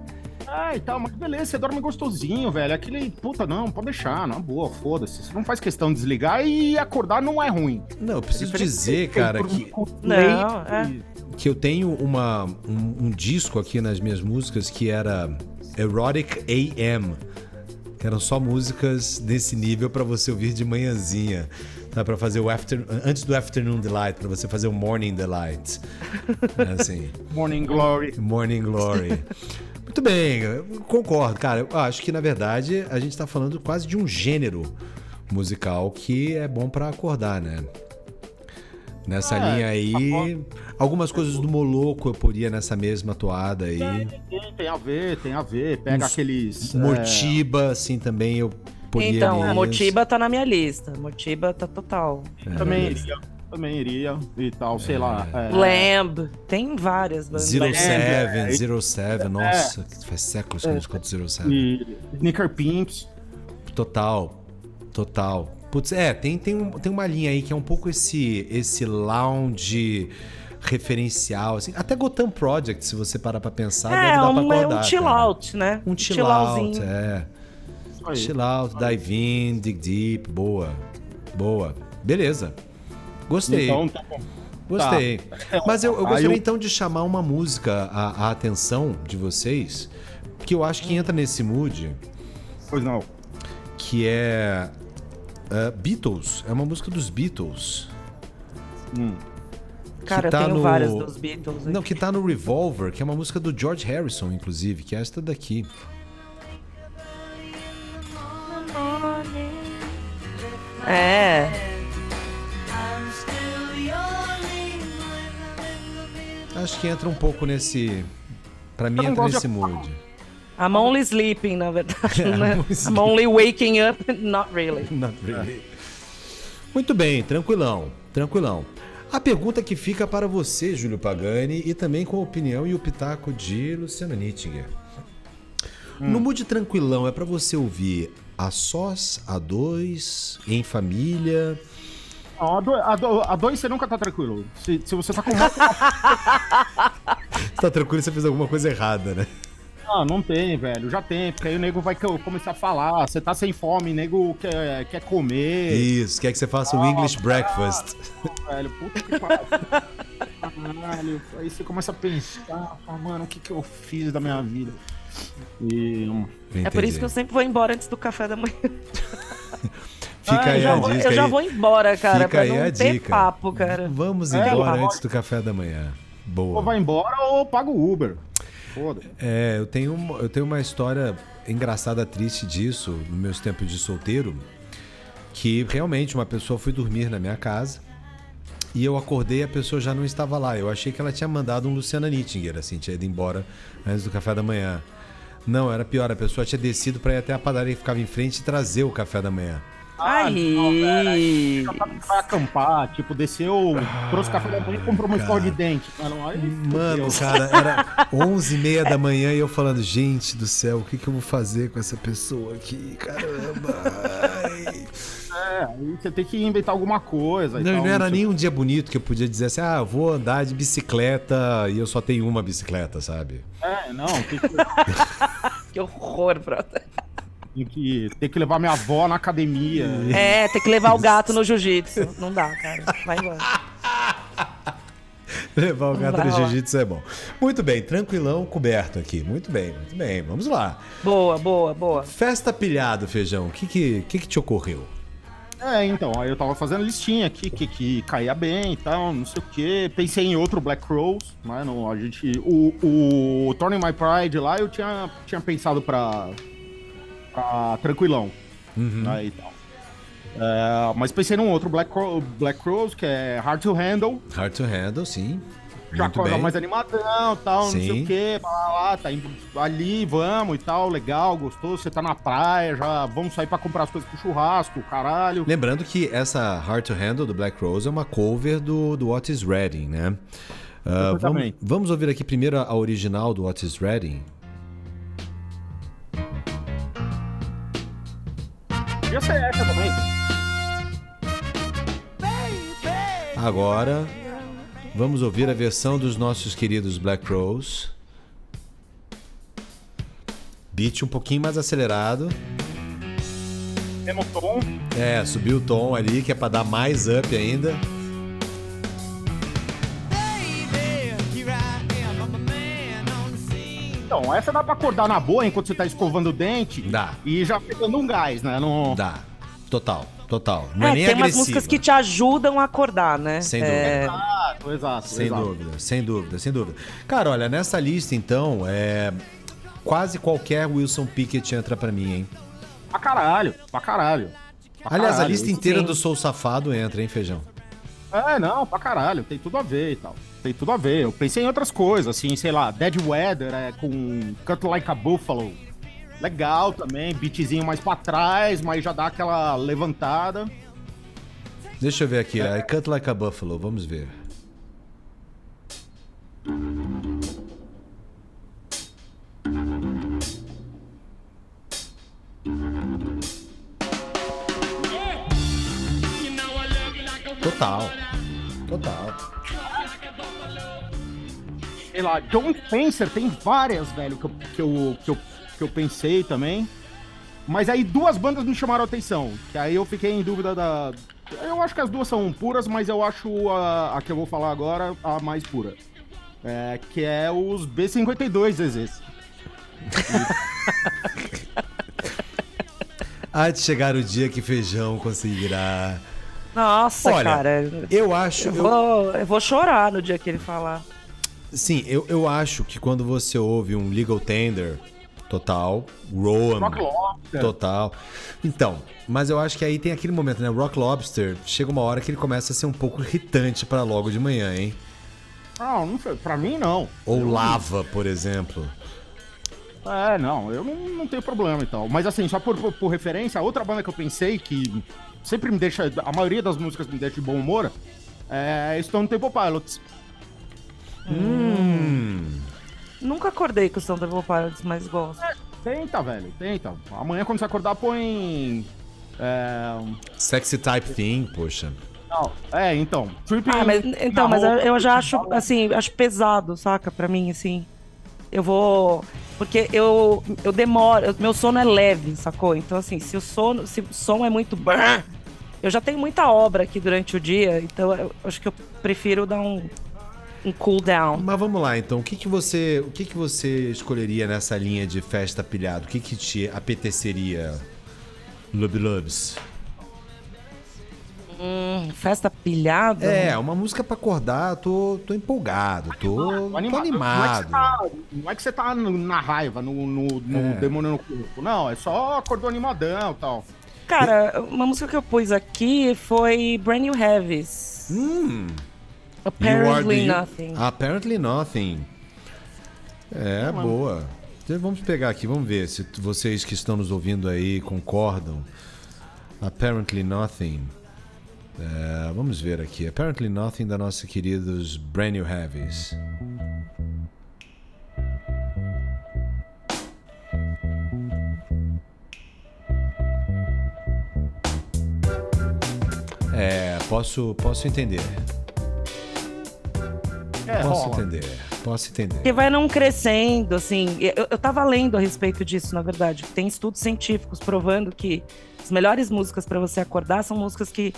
S2: Ah, e tal, mas beleza, você dorme gostosinho, velho. Aquele, puta, não, pode deixar, na boa, foda-se. Você não faz questão de desligar e acordar não é ruim.
S1: Não, eu preciso
S2: Diferente
S1: dizer, cara, que,
S2: por-
S3: Não, é.
S1: que eu tenho uma, um, um disco aqui nas minhas músicas que era Erotic AM. Que eram só músicas desse nível pra você ouvir de manhãzinha. Tá? Pra fazer o after, antes do Afternoon Delight, pra você fazer o Morning Delight. É assim.
S2: Morning Glory.
S1: Morning Glory. Muito bem, concordo, cara. Eu acho que na verdade a gente tá falando quase de um gênero musical que é bom pra acordar, né? Nessa
S2: É,
S1: linha aí, algumas coisas do Moloco eu poria nessa mesma toada aí.
S2: Tem, tem a ver, tem a ver. Pega
S1: Uns-
S2: aqueles. é,
S1: Mortiba, assim, também eu poria
S3: Então. Motiba tá na minha lista. Motiba tá total.
S2: também iria. Também iria e tal, sei lá. é,
S3: Lamb. Tem várias bandas.
S1: Zero
S2: É,
S1: Seven,
S2: é,
S1: Zero Seven, nossa, faz séculos que eu não escuto Zero Seven.
S2: E Sneaker Pimps.
S1: Total, total. Putz, é, tem, tem, um- tem uma linha aí que é um pouco esse, esse lounge referencial, assim. Até Gotham Project, se você parar pra pensar, deve
S3: É,
S1: dar pra
S3: um, é
S1: acordar.
S3: um chill
S1: cara.
S3: out, né?
S1: Um chill out,
S3: chillauzinho.
S1: é.
S2: Aí.
S1: Chill out, dive in, dig deep, boa. Boa. Beleza. Gostei.
S2: Então, tá bom.
S1: Gostei.
S2: É,
S1: Mas eu, eu gostaria
S2: eu-
S1: então de chamar uma música à, à atenção de vocês, que eu acho que entra nesse mood,
S2: Pois não.
S1: que é uh, Beatles. É uma música dos Beatles.
S2: Hum.
S3: Cara,
S1: que
S3: eu
S1: tá
S3: tenho
S1: no-
S3: várias dos Beatles.
S1: Não, que tá no Revolver, que é uma música do George Harrison, inclusive, que é esta daqui.
S3: É.
S1: Acho que entra um pouco nesse. Pra mim, entra nesse
S2: de-
S1: mood.
S3: I'm only sleeping, na verdade.
S1: É,
S3: né?
S1: I'm only
S3: I'm only waking up, not really.
S1: Not really. Muito bem, tranquilão, tranquilão. A pergunta que fica para você, Júlio Pagani, e também com a opinião e o pitaco de Luciana Nittinger. No mood tranquilão, é para você ouvir a sós, a dois, em família.
S2: Não, a, do, a, do- a dois você nunca tá tranquilo. Se, se você tá com.
S1: Você tá tranquilo, você fez alguma coisa errada, né?
S2: ah, não tem, velho. Já tem, porque aí o nego vai co- começar a falar. Você tá sem fome, o nego quer, quer comer.
S1: Isso, quer que você faça o English breakfast.
S2: velho. Puta que pariu. Caralho. Aí você começa a pensar, fala, mano, o que que eu fiz da minha vida? E.
S3: É por isso que eu sempre vou embora antes do café da manhã.
S1: Fica
S3: Ah,
S1: aí
S3: eu já
S1: a
S3: vou,
S1: dica
S3: eu já vou embora, cara,
S1: Fica
S3: pra
S1: aí
S3: não
S1: a
S3: ter
S1: dica.
S3: papo, cara.
S1: Vamos
S2: É,
S1: embora antes do café da manhã. Boa.
S2: Ou vai embora ou paga o Uber. foda.
S1: É, eu tenho, uma- eu tenho uma história engraçada, triste disso, nos meus tempos de solteiro, que realmente uma pessoa foi dormir na minha casa e eu acordei e a pessoa já não estava lá. Eu achei que ela tinha mandado um Luciana Nittinger, assim, tinha ido embora antes do café da manhã. Não, era pior, a pessoa tinha descido para ir até a padaria que ficava em frente e trazer o café da manhã.
S3: Aí.
S2: Vai acampar, tipo, desceu, trouxe café da manhã e comprou uma escova de dente. Mano,
S1: cara, era 11 e meia da manhã e eu falando, gente do céu, o que, que eu vou fazer com essa pessoa aqui? Caramba! ai."
S2: É, aí você tem que inventar alguma coisa. e
S1: Não, e
S2: tal,
S1: não era
S2: sei
S1: nem um dia bonito que eu podia dizer assim, ah, eu vou andar de bicicleta e eu só tenho uma bicicleta, sabe?
S2: É, não, que,
S3: Que horror, brother.
S2: Tem que, tem que levar minha avó na academia.
S3: É, tem que levar o gato no jiu-jitsu. Não dá, cara. Vai embora.
S1: Levar o gato no jiu-jitsu é bom. Muito bem, tranquilão, coberto aqui. Muito bem, muito bem. Vamos lá.
S3: Boa, boa, boa.
S1: Festa pilhado, feijão. O que que, que que te ocorreu?
S2: É, então, aí eu tava fazendo listinha aqui, que, que caía bem e tal, não sei o quê. Pensei em outro Black Rose, mas não, a gente... O, o Turning My Pride lá, eu tinha, tinha pensado pra, pra Tranquilão, aí e tal. É, mas pensei num outro Black, Ro- Black Rose, que é Hard to Handle,
S1: Hard to handle, sim.
S2: já
S1: Muito
S2: acorda
S1: bem.
S2: mais animadão tal, não sei
S1: Sim.
S2: o quê, blá, tá indo ali, vamos e tal, legal, gostoso, você tá na praia, já vamos sair pra comprar as coisas pro churrasco, caralho.
S1: Lembrando que essa Hard to Handle do Black Rose é uma cover do, do Otis Redding, né? Ah, vamos, vamos ouvir aqui primeiro a original do Otis Redding.
S2: Podia ser essa também.
S1: Agora, vamos ouvir a versão dos nossos queridos Black Rose. Beat um pouquinho mais acelerado.
S2: Mesmo tom.
S1: É, subiu o tom ali, que é pra dar mais up ainda.
S2: Então, essa dá pra acordar na boa enquanto você tá escovando o dente.
S1: Dá.
S2: E já pegando um gás, né? No...
S1: Dá. Total, total. Não é,
S3: É,
S1: nem
S3: tem umas
S1: agressiva.
S3: músicas que te ajudam a acordar, né?
S1: Sem
S3: É,
S2: Exato, exato.
S1: Sem
S2: exato.
S1: dúvida, sem dúvida, sem dúvida. Cara, olha, nessa lista então, é quase qualquer Wilson Pickett entra pra mim, hein?
S2: Pra caralho, pra caralho. Pra
S1: Aliás, a
S2: caralho,
S1: lista
S2: isso
S1: inteira
S3: sim.
S1: do Sou Safado entra, hein, Feijão?
S2: É, não, pra caralho, tem tudo a ver e tal. Tem tudo a ver. Eu pensei em outras coisas, assim, sei lá, Dead Weather é com Cut Like a Buffalo. Legal também, beatzinho mais pra trás, mas já dá aquela levantada.
S1: Deixa eu ver aqui, I Cut Like a Buffalo, vamos ver.
S2: John Spencer tem várias, velho, que eu, que eu, que eu, que eu pensei também. Mas aí duas bandas me chamaram a atenção. Que aí eu fiquei em dúvida da. Eu acho que as duas são puras, mas eu acho a, a que eu vou falar agora a mais pura. É, que é os B52 Zezés.
S1: Há de chegar o dia que Feijão conseguirá.
S3: Nossa,
S1: Olha,
S3: cara.
S1: Eu acho.
S3: Eu
S1: eu-
S3: vou, eu vou chorar no dia que ele falar.
S1: Sim, eu, eu acho que quando você ouve um Legal Tender total, Rowan
S2: Rock Lobster.
S1: total. Então, mas eu acho que aí tem aquele momento, né? Rock Lobster chega uma hora que ele começa a ser um pouco irritante pra logo de manhã, hein?
S2: Não, não pra mim não.
S1: Ou Lava, por exemplo.
S2: É, não, eu não, não tenho problema e tal. Mas assim, só por, por, por referência, a outra banda que eu pensei que sempre me deixa. A maioria das músicas me deixa de bom humor é Stone Temple Pilots.
S3: Nunca acordei com o Temple Pilots, mas gosto.
S2: Tenta, velho, tenta. Amanhã quando você acordar, põe. É.
S1: Sexy Type Thing, poxa.
S2: Não, é, então. Tripping.
S3: Ah, mas então, mas eu, eu já acho, assim, acho pesado, saca? Pra mim, assim. Eu vou. Porque eu, eu demoro, eu- meu sono é leve, sacou? Então, assim, se o sono, se o som é muito. Eu já tenho muita obra aqui durante o dia, então eu acho que eu prefiro dar um, um cool down.
S1: Mas vamos lá, então. O que, que você, o que, que você escolheria nessa linha de festa pilhado? O que, que te apeteceria, Lub Lubs?
S3: Hum, festa pilhada?
S1: É, uma música pra acordar, tô, tô empolgado, tô, tô
S2: Animado.
S1: animado.
S2: Não, é que você tá, não é que você tá na raiva, no, no, no
S1: É.
S2: demônio no corpo. Não, é só acordou animadão e tal.
S3: Cara, uma música que eu pus aqui foi Brand New Heavies.
S1: Hum,
S3: Apparently
S1: the-
S3: Nothing.
S1: Apparently Nothing. É, boa. Então, Vamos pegar aqui, vamos ver se vocês que estão nos ouvindo aí concordam. Apparently Nothing. É, vamos ver aqui. Apparently Nothing da nossa queridos Brand New Heavies. É, posso, posso entender.
S2: É,
S1: Posso
S2: rola.
S1: entender. Posso entender.
S3: Que vai não crescendo, assim. Eu, eu tava lendo a respeito disso, na verdade. Tem estudos científicos provando que as melhores músicas pra você acordar são músicas que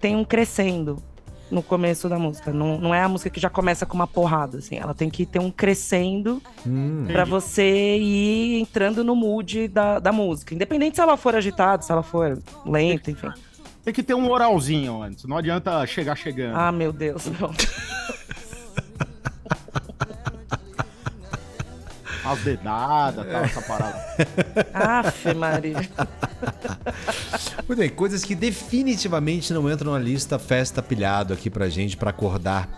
S3: têm um crescendo no começo da música. Não, não é a música que já começa com uma porrada, assim. Ela tem que ter um crescendo
S1: Hum,
S3: pra você ir entrando no mood da, da música. Independente se ela for agitada, se ela for lenta, enfim.
S2: Tem que ter um oralzinho antes. Não adianta chegar chegando.
S3: Ah, meu Deus, não.
S2: As dedadas, tal, essa parada.
S3: Aff, Maria.
S1: Muito bem, coisas que definitivamente não entram na lista festa pilhado aqui pra gente pra acordar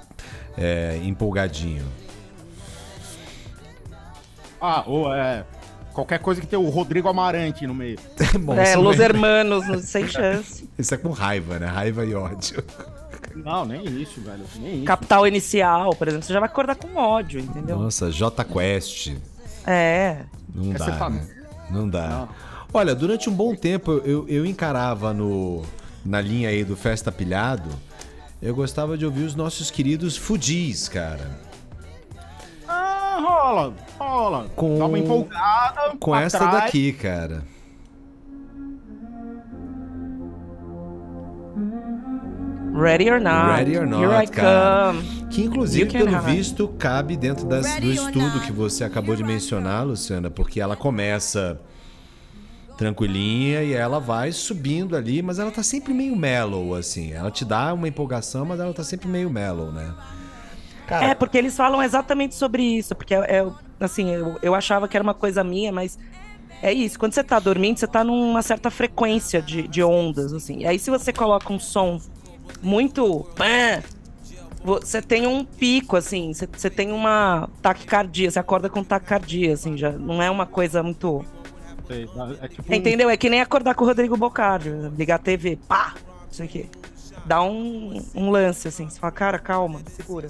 S1: é, empolgadinho.
S2: Ah, ou é. Qualquer coisa que tem o Rodrigo Amarante no meio.
S1: Bom,
S3: É, Los
S1: é-
S3: Hermanos, não- sem chance.
S1: Isso é com raiva, né? Raiva e ódio.
S2: Não, nem isso, velho. Nem isso.
S3: Capital Inicial, por exemplo, você já vai acordar com ódio, entendeu?
S1: Nossa, J Quest.
S3: É.
S1: Não dá,
S2: tá-
S1: né? Não dá.
S2: Não.
S1: Olha, durante um bom tempo eu, eu encarava no, na linha aí do Festa Pilhado, eu gostava de ouvir os nossos queridos Fudis, cara.
S2: Ah, rola, rola.
S1: Com-
S2: Dá uma empolgada.
S1: Com essa
S2: trás.
S1: daqui, cara.
S3: Ready or not.
S1: Ready or not,
S3: Here I
S1: cara.
S3: come.
S1: Que inclusive, pelo
S3: have.
S1: visto, cabe dentro das- do estudo que você acabou de mencionar, Luciana, porque ela começa tranquilinha e ela vai subindo ali, mas ela tá sempre meio mellow, assim. Ela te dá uma empolgação, mas ela tá sempre meio mellow, né?
S3: É, porque eles falam exatamente sobre isso. Porque, é, é, assim, eu, eu achava que era uma coisa minha, mas é isso. Quando você tá dormindo, você tá numa certa frequência de, de ondas, assim. E aí, se você coloca um som muito. pã, Você tem um pico, assim. Você, você tem uma taquicardia. Você acorda com taquicardia, assim. Já não é uma coisa muito.
S2: Sei, É tipo um-
S3: Entendeu? É que nem acordar com o Rodrigo Bocardi. Ligar a TV, pá! Isso aqui. Dá um, um lance, assim. Você fala, cara, calma, segura.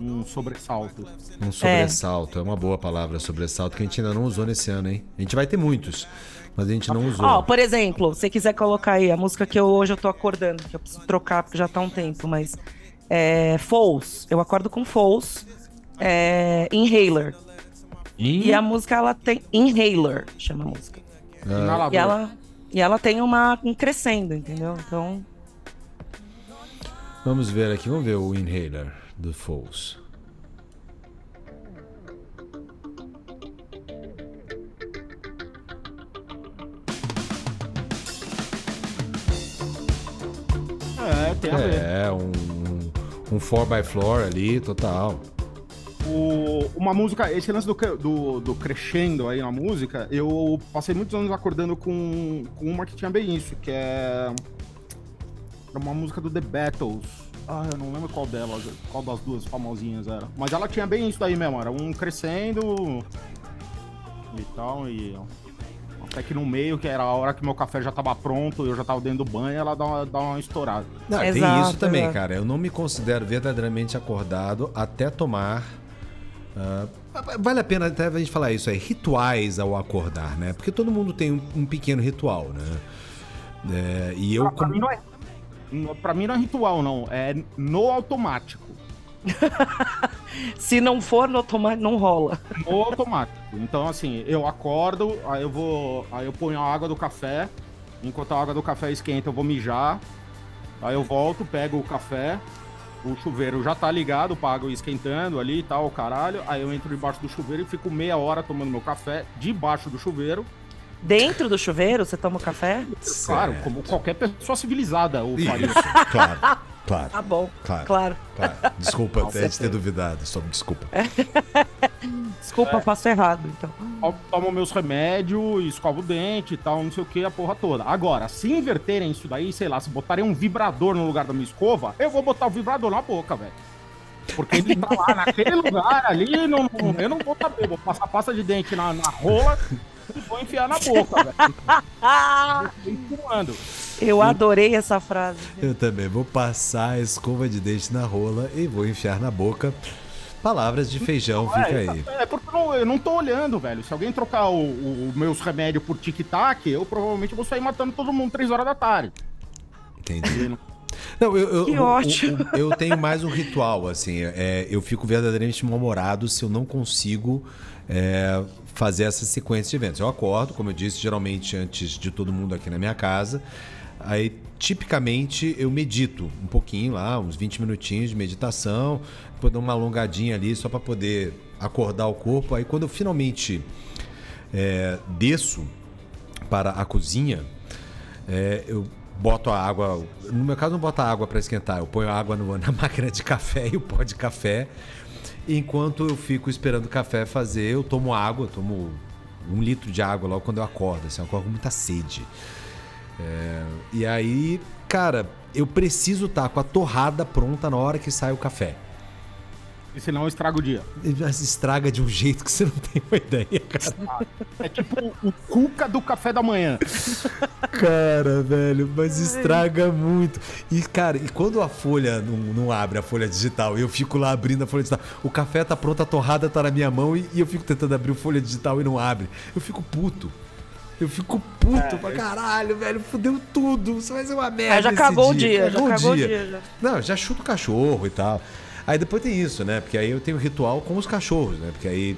S2: um sobressalto.
S1: Um sobressalto, é. uma boa palavra, sobressalto, que a gente ainda não usou nesse ano, hein? A gente vai ter muitos, mas a gente não usou.
S3: Ó, por exemplo, se você quiser colocar aí a música que eu, hoje eu tô acordando, que eu preciso trocar porque já tá um tempo, mas. É. Falls. Eu acordo com Falls. É. Inhaler. E a música, ela tem. Inhaler, chama a música.
S2: Inalador.
S3: E ela. E ela tem uma. um crescendo, entendeu? Então.
S1: Vamos ver aqui, vamos ver o Inhaler do Foles.
S2: É, tem a ver.
S1: É, um, um 4x4 ali, total.
S2: O- uma música, esse lance do, do, do crescendo aí na música, eu passei muitos anos acordando com, com uma que tinha bem isso, que é era uma música do The Battles. Ah, eu não lembro qual delas, qual das duas famosinhas era. Mas ela tinha bem isso daí mesmo, era um crescendo e tal, e até que no meio, que era a hora que meu café já tava pronto, eu já tava dentro do banho, ela dá uma, dá uma estourada.
S1: Não, tem
S3: Exato,
S1: isso também,
S3: exato.
S1: cara. Eu não me considero verdadeiramente acordado até tomar. ah, vale a pena até a gente falar isso aí, rituais ao acordar, né? Porque todo mundo tem um, um pequeno ritual, né? É, e eu.
S2: Ah, pra, mim não é, pra mim não é ritual, não. É no automático.
S3: Se não for no automático, não rola.
S2: No automático. Então, assim, eu acordo, aí eu vou. Aí eu ponho a água do café. Enquanto a água do café esquenta, eu vou mijar. Aí eu volto, pego o café. O chuveiro já tá ligado ir esquentando ali e tal, caralho. Aí eu entro debaixo do chuveiro e fico meia hora tomando meu café debaixo do chuveiro.
S3: Dentro do chuveiro, você toma o café?
S2: Claro,
S1: Certo.
S2: como qualquer pessoa civilizada o faria.
S1: Claro. Claro.
S3: Tá bom.
S1: Claro.
S3: Claro.
S1: Claro. Desculpa até de ter duvidado. Só desculpa.
S3: Desculpa, eu faço errado, então.
S2: to- tomo meus remédios, escovo o dente e tal, não sei o que, a porra toda. Agora, se inverterem isso daí, sei lá, se botarem um vibrador no lugar da minha escova, eu vou botar o vibrador na boca, velho. Porque ele tá lá, naquele lugar ali, não, não- eu não vou saber, vou passar pasta de dente na, na rola e vou enfiar na boca, velho.
S3: Ah, eu adorei essa frase.
S1: Eu também vou passar a escova de dente na rola e vou enfiar na boca. Palavras de feijão, fica
S2: É,
S1: aí.
S2: É porque eu não, eu não tô olhando, velho. Se alguém trocar o, o- os meus remédios por tic-tac, eu provavelmente vou sair matando todo mundo 3 horas da tarde.
S1: Entendi. Não, eu, eu,
S3: Que ótimo.
S1: o- eu tenho mais um ritual, assim. é, eu fico verdadeiramente mal-humorado se eu não consigo é, fazer essa sequência de eventos. Eu acordo, como eu disse, geralmente antes de todo mundo aqui na minha casa. Aí, tipicamente, eu medito um pouquinho lá, uns 20 minutinhos de meditação, depois dar uma alongadinha ali só para poder acordar o corpo. Aí, quando eu finalmente é, desço para a cozinha, é, eu boto a água. No meu caso, não boto a água para esquentar. Eu ponho a água no- na máquina de café e o pó de café. Enquanto eu fico esperando o café fazer, eu tomo água, tomo um litro de água logo quando eu acordo. Assim, eu acordo com muita sede. É, e aí, cara, eu preciso estar com a torrada pronta na hora que sai o café.
S2: E senão estraga o dia.
S1: Mas estraga de um jeito que você não tem uma ideia, cara.
S2: É tipo o cuca do café da manhã.
S1: Cara, velho, mas estraga muito. E, cara, e quando a folha não, não abre, a folha digital, e eu fico lá abrindo a folha digital, o café tá pronto, a torrada tá na minha mão e, e eu fico tentando abrir o folha digital e não abre. Eu fico puto. Eu fico puto pra caralho, velho. Fudeu tudo. Isso vai ser uma merda.
S3: É, já
S1: esse
S3: cagou o dia, já
S1: Cagou
S3: cagou o dia, já.
S1: Não, já chuta o cachorro e tal. Aí depois tem isso, né? Porque aí eu tenho ritual com os cachorros, né? Porque aí,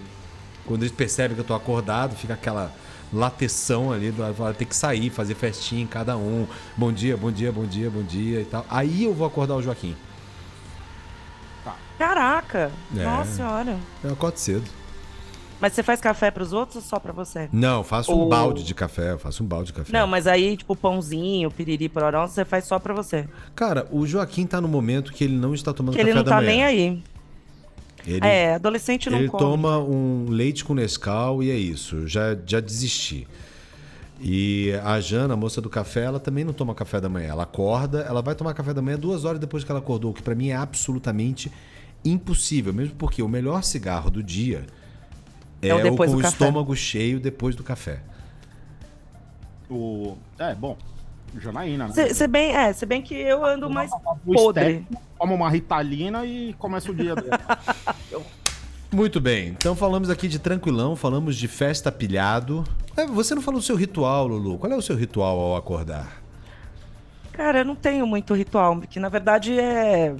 S1: quando eles percebem que eu tô acordado, fica aquela lateção ali, do- ter que sair, fazer festinha em cada um. Bom dia, bom dia, bom dia, bom dia e tal. Aí eu vou acordar o Joaquim.
S3: Caraca!
S1: É.
S3: Nossa senhora.
S1: Eu acordo cedo.
S3: Mas você faz café pros outros ou só pra você?
S1: Não, eu faço um
S3: O-
S1: balde de café, eu faço um balde de café.
S3: Não, mas aí, tipo, pãozinho, piriri, pororó, você faz só pra você.
S1: Cara, o Joaquim tá no momento que ele não está tomando
S3: Que
S1: café
S3: ele não
S1: da
S3: tá
S1: manhã.
S3: nem aí.
S1: Ele,
S3: É, adolescente não
S1: ele
S3: come.
S1: toma um leite com Nescau e é isso. Já, já desisti. E a Jana, a moça do café, ela também não toma café da manhã. Ela acorda, ela vai tomar café da manhã duas horas depois que ela acordou, o que pra mim é absolutamente impossível. Mesmo porque o melhor cigarro do dia é,
S3: É o depois
S1: com
S3: do
S1: o
S3: café.
S1: estômago cheio depois do café.
S2: O... É, bom. Janaína, né?
S3: Se, se bem, é, se bem que eu ando mais
S2: O
S3: podre.
S2: Steph Toma uma ritalina e começa o dia dele.
S1: Muito bem, então falamos aqui de tranquilão, falamos de festa pilhado. É, Você não falou do seu ritual, Lulu. Qual é o seu ritual ao acordar?
S3: Cara, eu não tenho muito ritual, porque na verdade é.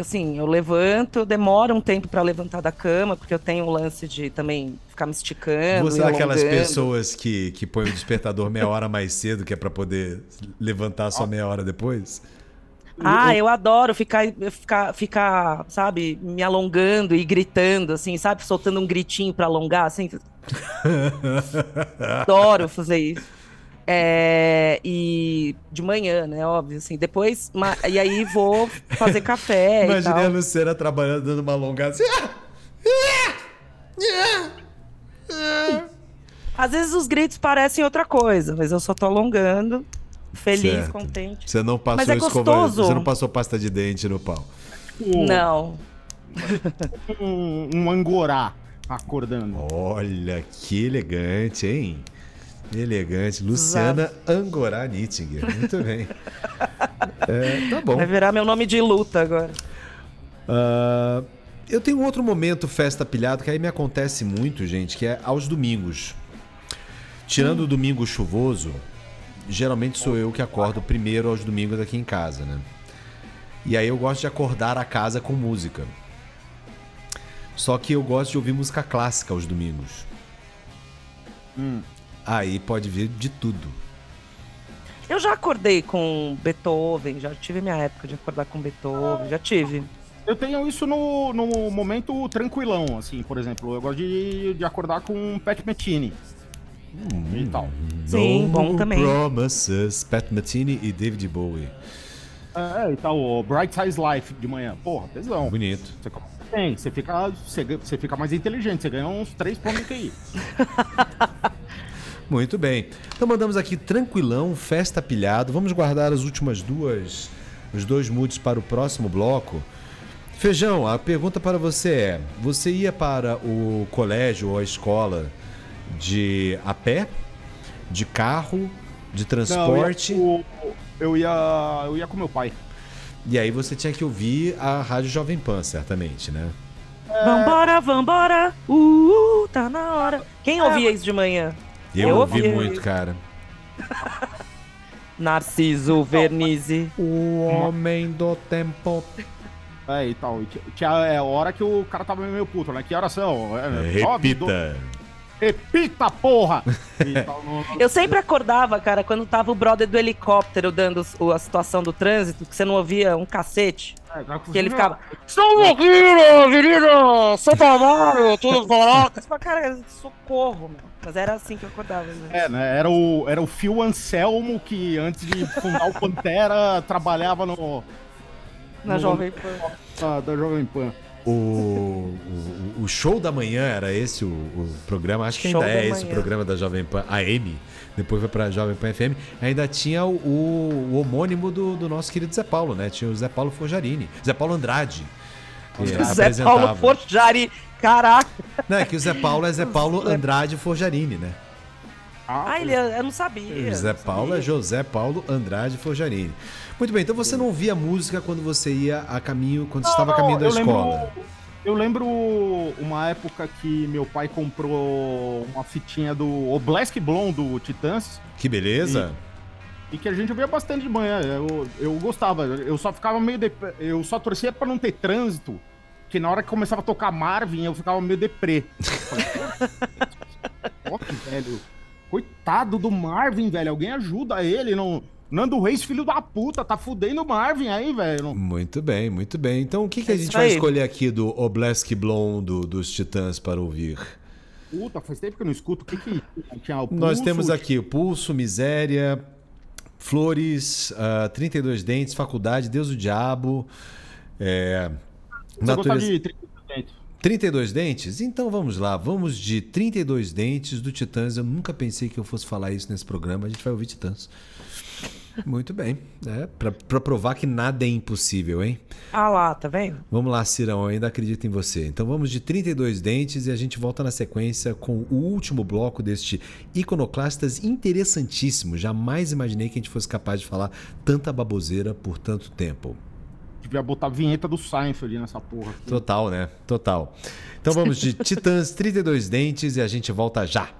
S3: Assim, eu levanto, demora um tempo pra levantar da cama, porque eu tenho o lance de também ficar me esticando.
S1: Você é daquelas
S3: alongando.
S1: pessoas que, que põe o despertador meia hora mais cedo, que é pra poder levantar só meia hora depois?
S3: Ah, eu adoro ficar, ficar, ficar, sabe, me alongando e gritando, assim, sabe, soltando um gritinho pra alongar, assim. adoro fazer isso. É, e de manhã, né, óbvio, assim. Depois, ma- e aí vou fazer café e
S1: Imaginei a. Luciana trabalhando, dando uma alongada assim. "Ah! Ah! Ah!
S3: Às vezes os gritos parecem outra coisa, mas eu só tô alongando, feliz,
S1: Certo.
S3: contente.
S1: Você não passou
S3: Mas é
S1: escova,
S3: gostoso.
S1: você não passou pasta de dente no pau.
S2: O-
S3: Não.
S2: Um, um angorá acordando.
S1: Olha que elegante, hein? Elegante. Luciana Angorá Nittinger. Muito bem. É, tá bom.
S3: Vai virar meu nome de luta agora.
S1: Ah, eu tenho um outro momento festa pilhado que aí me acontece muito, gente, que é aos domingos. Tirando o domingo chuvoso, geralmente sou eu que acordo primeiro aos domingos aqui em casa, né? E aí eu gosto de acordar a casa com música. Só que eu gosto de ouvir música clássica aos domingos. Aí pode vir de tudo.
S3: Eu já acordei com Beethoven, já tive minha época de acordar com Beethoven, já tive.
S2: Eu tenho isso no, no momento tranquilão, assim, por exemplo. Eu gosto de, de acordar com Pat Metini. E tal.
S3: Sim,
S1: No
S3: bom também.
S1: Promises, Pat Metheny e David Bowie.
S2: É, e tal, o Bright Size Life de manhã. Porra, tesão.
S1: Bonito.
S2: Você bem, você fica, você, você fica mais inteligente, você ganha uns 3 pontos de QI.
S1: Muito bem. Então mandamos aqui tranquilão, festa pilhado. Vamos guardar as últimas duas, os dois moods para o próximo bloco. Feijão, a pergunta para você é: você ia para o colégio ou a escola de a pé, de carro, de transporte?
S2: Não, eu, ia, eu ia. Eu ia com meu pai.
S1: E aí você tinha que ouvir a Rádio Jovem Pan, certamente, né?
S3: Vambora, vambora, uh, uh, tá na hora. Quem ouvia isso de manhã?
S1: Eu,
S3: Eu
S1: ouvi
S3: ouvi.
S1: muito, cara.
S3: Narciso Vernizzi.
S1: O homem do tempo.
S2: É, e tal. E tinha- é, hora que o cara tava meio puto, né? Que horas são? É, do-
S1: Repita.
S2: Repita, porra! E tal, no-
S3: Eu sempre acordava, cara, quando tava o brother do helicóptero dando a situação do trânsito, que você não ouvia um cacete.
S2: é,
S3: Que ele ficava. Estamos aqui Avenida Santa Amaro, tudo barato. Você fala, cara, socorro, meu. Mas era assim que eu acordava. Né?
S2: É, né? Era o, era o Phil Anselmo que antes de fundar o Pantera trabalhava no.
S3: Na
S2: no-
S3: Jovem Pan.
S2: Da, da Jovem Pan.
S1: O, o, o show da manhã era esse o, o programa, acho que
S3: Show
S1: ainda é
S3: da
S1: esse o
S3: manhã.
S1: programa da Jovem Pan AM, depois foi pra Jovem Pan FM. Ainda tinha o, o- o homônimo do, do nosso querido Zé Paulo, né? Tinha o Zé Paulo Forjarini, Zé Paulo Andrade.
S3: Zé Paulo
S1: apresentava.
S3: Forjari. Caraca.
S1: Não, é que o Zé Paulo é Zé Paulo Andrade Forjarini, né?
S3: Ah, ele, eu não sabia.
S1: José
S3: não
S1: Paulo é José Paulo Andrade Forjarini. Muito bem, então você não ouvia música quando você ia a caminho, quando você estava a
S2: Não,
S1: caminho da
S2: eu
S1: escola.
S2: Lembro, eu lembro uma época que meu pai comprou uma fitinha do Oblask Blonde do Titãs
S1: Que beleza?
S2: e que a gente ouvia bastante de manhã. Eu, eu gostava, eu só ficava meio. dep- Eu só torcia pra não ter trânsito, que na hora que começava a tocar Marvin eu ficava meio deprê. Falei, "Pô, que velho. Coitado do Marvin, velho. Alguém ajuda ele. Não... Nando Reis, filho da puta, tá fudendo o Marvin aí, velho.
S1: Muito bem, muito bem. Então o que, que a
S3: É
S1: gente vai escolher aqui do Oblesk Blonde do- dos Titãs para ouvir?
S2: Puta, faz tempo que eu não escuto. O que que tinha o
S1: Nós
S2: Pulso,
S1: temos aqui o Pulso, Miséria, Flores, ah, 32 Dentes, Faculdade, Deus do Diabo, é, Natureza...
S2: de 30%.
S1: 32 Dentes? Então vamos lá, vamos de 32 Dentes do Titãs. Eu nunca pensei que eu fosse falar isso nesse programa, a gente vai ouvir Titãs. Muito bem, é, pra, pra provar que nada é impossível, hein?
S3: Ah lá, tá vendo?
S1: Vamos lá, Cirão, eu ainda acredito em você. Então vamos de 32 dentes e a gente volta na sequência com o último bloco deste Iconoclastas interessantíssimo. Jamais imaginei que a gente fosse capaz de falar tanta baboseira por tanto tempo.
S2: Devia botar a vinheta do Seinfeld nessa porra.
S1: Total, né? Total. Então vamos de Titãs 32 dentes e a gente volta já.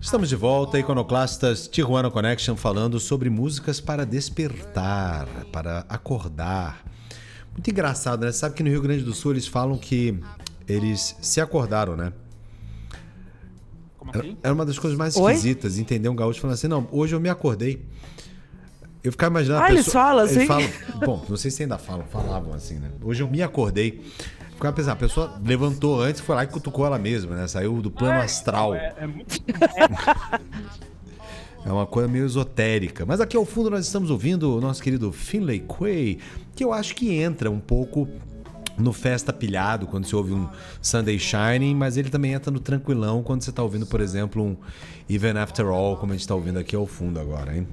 S1: Estamos de volta, Iconoclastas Tijuana Connection, falando sobre músicas para despertar, para acordar. Muito engraçado, né? Sabe que no Rio Grande do Sul eles falam que eles se acordaram, né?
S2: Como assim?
S1: Era uma das coisas mais
S3: Oi?
S1: esquisitas, entender um gaúcho falando assim, não, hoje eu me acordei. Eu ficava imaginando
S3: Ah, eles falam
S1: eles
S3: assim?
S1: falam- bom, não sei se ainda falam, falavam assim, né? Hoje eu me acordei. Ficava pensando, a pessoa levantou antes, foi lá e cutucou ela mesma, né? Saiu do plano astral.
S2: É, é muito
S1: É uma coisa meio esotérica. Mas aqui ao fundo nós estamos ouvindo o nosso querido Finlay Quay, que eu acho que entra um pouco no festa pilhado quando você ouve um Sunday Shining, mas ele também entra no tranquilão quando você está ouvindo, por exemplo, um Even After All, como a gente está ouvindo aqui ao fundo agora, hein?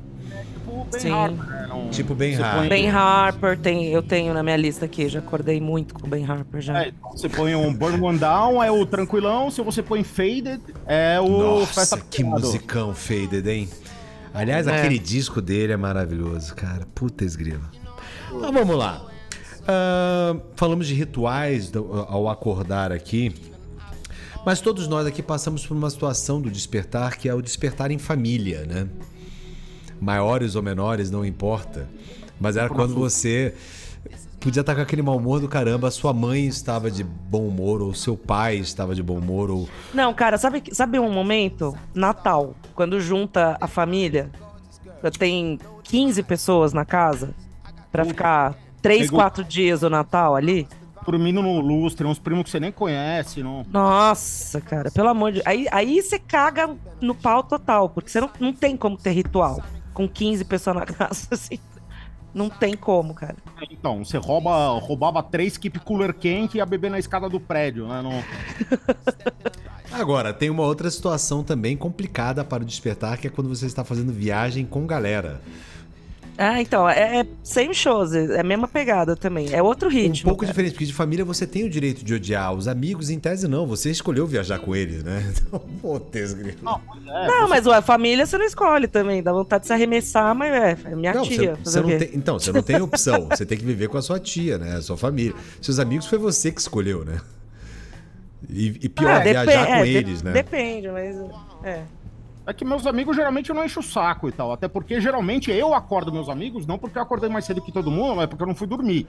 S2: tipo bem
S3: Sim.
S2: né? Não-
S1: Tipo bem
S2: Você
S1: raro.
S2: põe-
S3: Ben Harper, tem, eu tenho na minha lista aqui, já acordei muito com o Ben Harper já.
S2: É, então, você põe um Burn One Down, é o tranquilão. Se você põe Faded, é o
S1: Nossa,
S2: Festa
S1: que
S2: Pilhado.
S1: musicão Faded, hein? Aliás,
S3: É.
S1: aquele disco dele é maravilhoso, cara. Puta esgrima. Mas vamos lá. Ah, falamos de rituais do- ao acordar aqui. Mas todos nós aqui passamos por uma situação do despertar que é o despertar em família, né? Maiores ou menores, não importa. Mas era quando você podia estar com aquele mau humor do caramba, sua mãe estava de bom humor, ou seu pai estava de bom humor, ou
S3: Não, cara, sabe, sabe um momento? Natal, quando junta a família, tem 15 pessoas na casa pra ficar 3,
S2: Pegou-
S3: 4 dias o Natal ali.
S2: Dormindo no lustre, uns primos que você nem conhece, não.
S3: Nossa, cara, pelo amor de Aí, aí você caga no pau total, porque você não, não tem como ter ritual com 15 pessoas na casa, assim. Não tem como, cara.
S2: Então, você rouba, roubava três keep cooler quente e ia beber na escada do prédio, né? Não...
S1: Agora, tem uma outra situação também complicada para o despertar, que é quando você está fazendo viagem com galera.
S3: Ah, então, é, é same shows, é a mesma pegada também. É outro
S1: Um
S3: ritmo.
S1: pouco
S3: cara.
S1: diferente, porque de família você tem o direito de odiar. Os amigos, em tese, não. Você escolheu viajar com eles, né? Então, pô, tesgrilo.
S2: É,
S3: Não, mas ué, a família você não escolhe também. Dá vontade de se arremessar, mas é, é minha
S1: Não,
S3: tia.
S1: você, você não tem, então, você não tem opção. Você tem que viver com a sua tia, né? A sua família. Seus amigos foi você que escolheu, né? E, e pior,
S3: Ah,
S1: viajar com
S3: é, de-
S1: eles, né?
S3: Depende, mas. É.
S2: É que meus amigos geralmente eu não encho o saco e tal. Até porque geralmente eu acordo meus amigos, não porque eu acordei mais cedo que todo mundo, mas porque eu não fui dormir.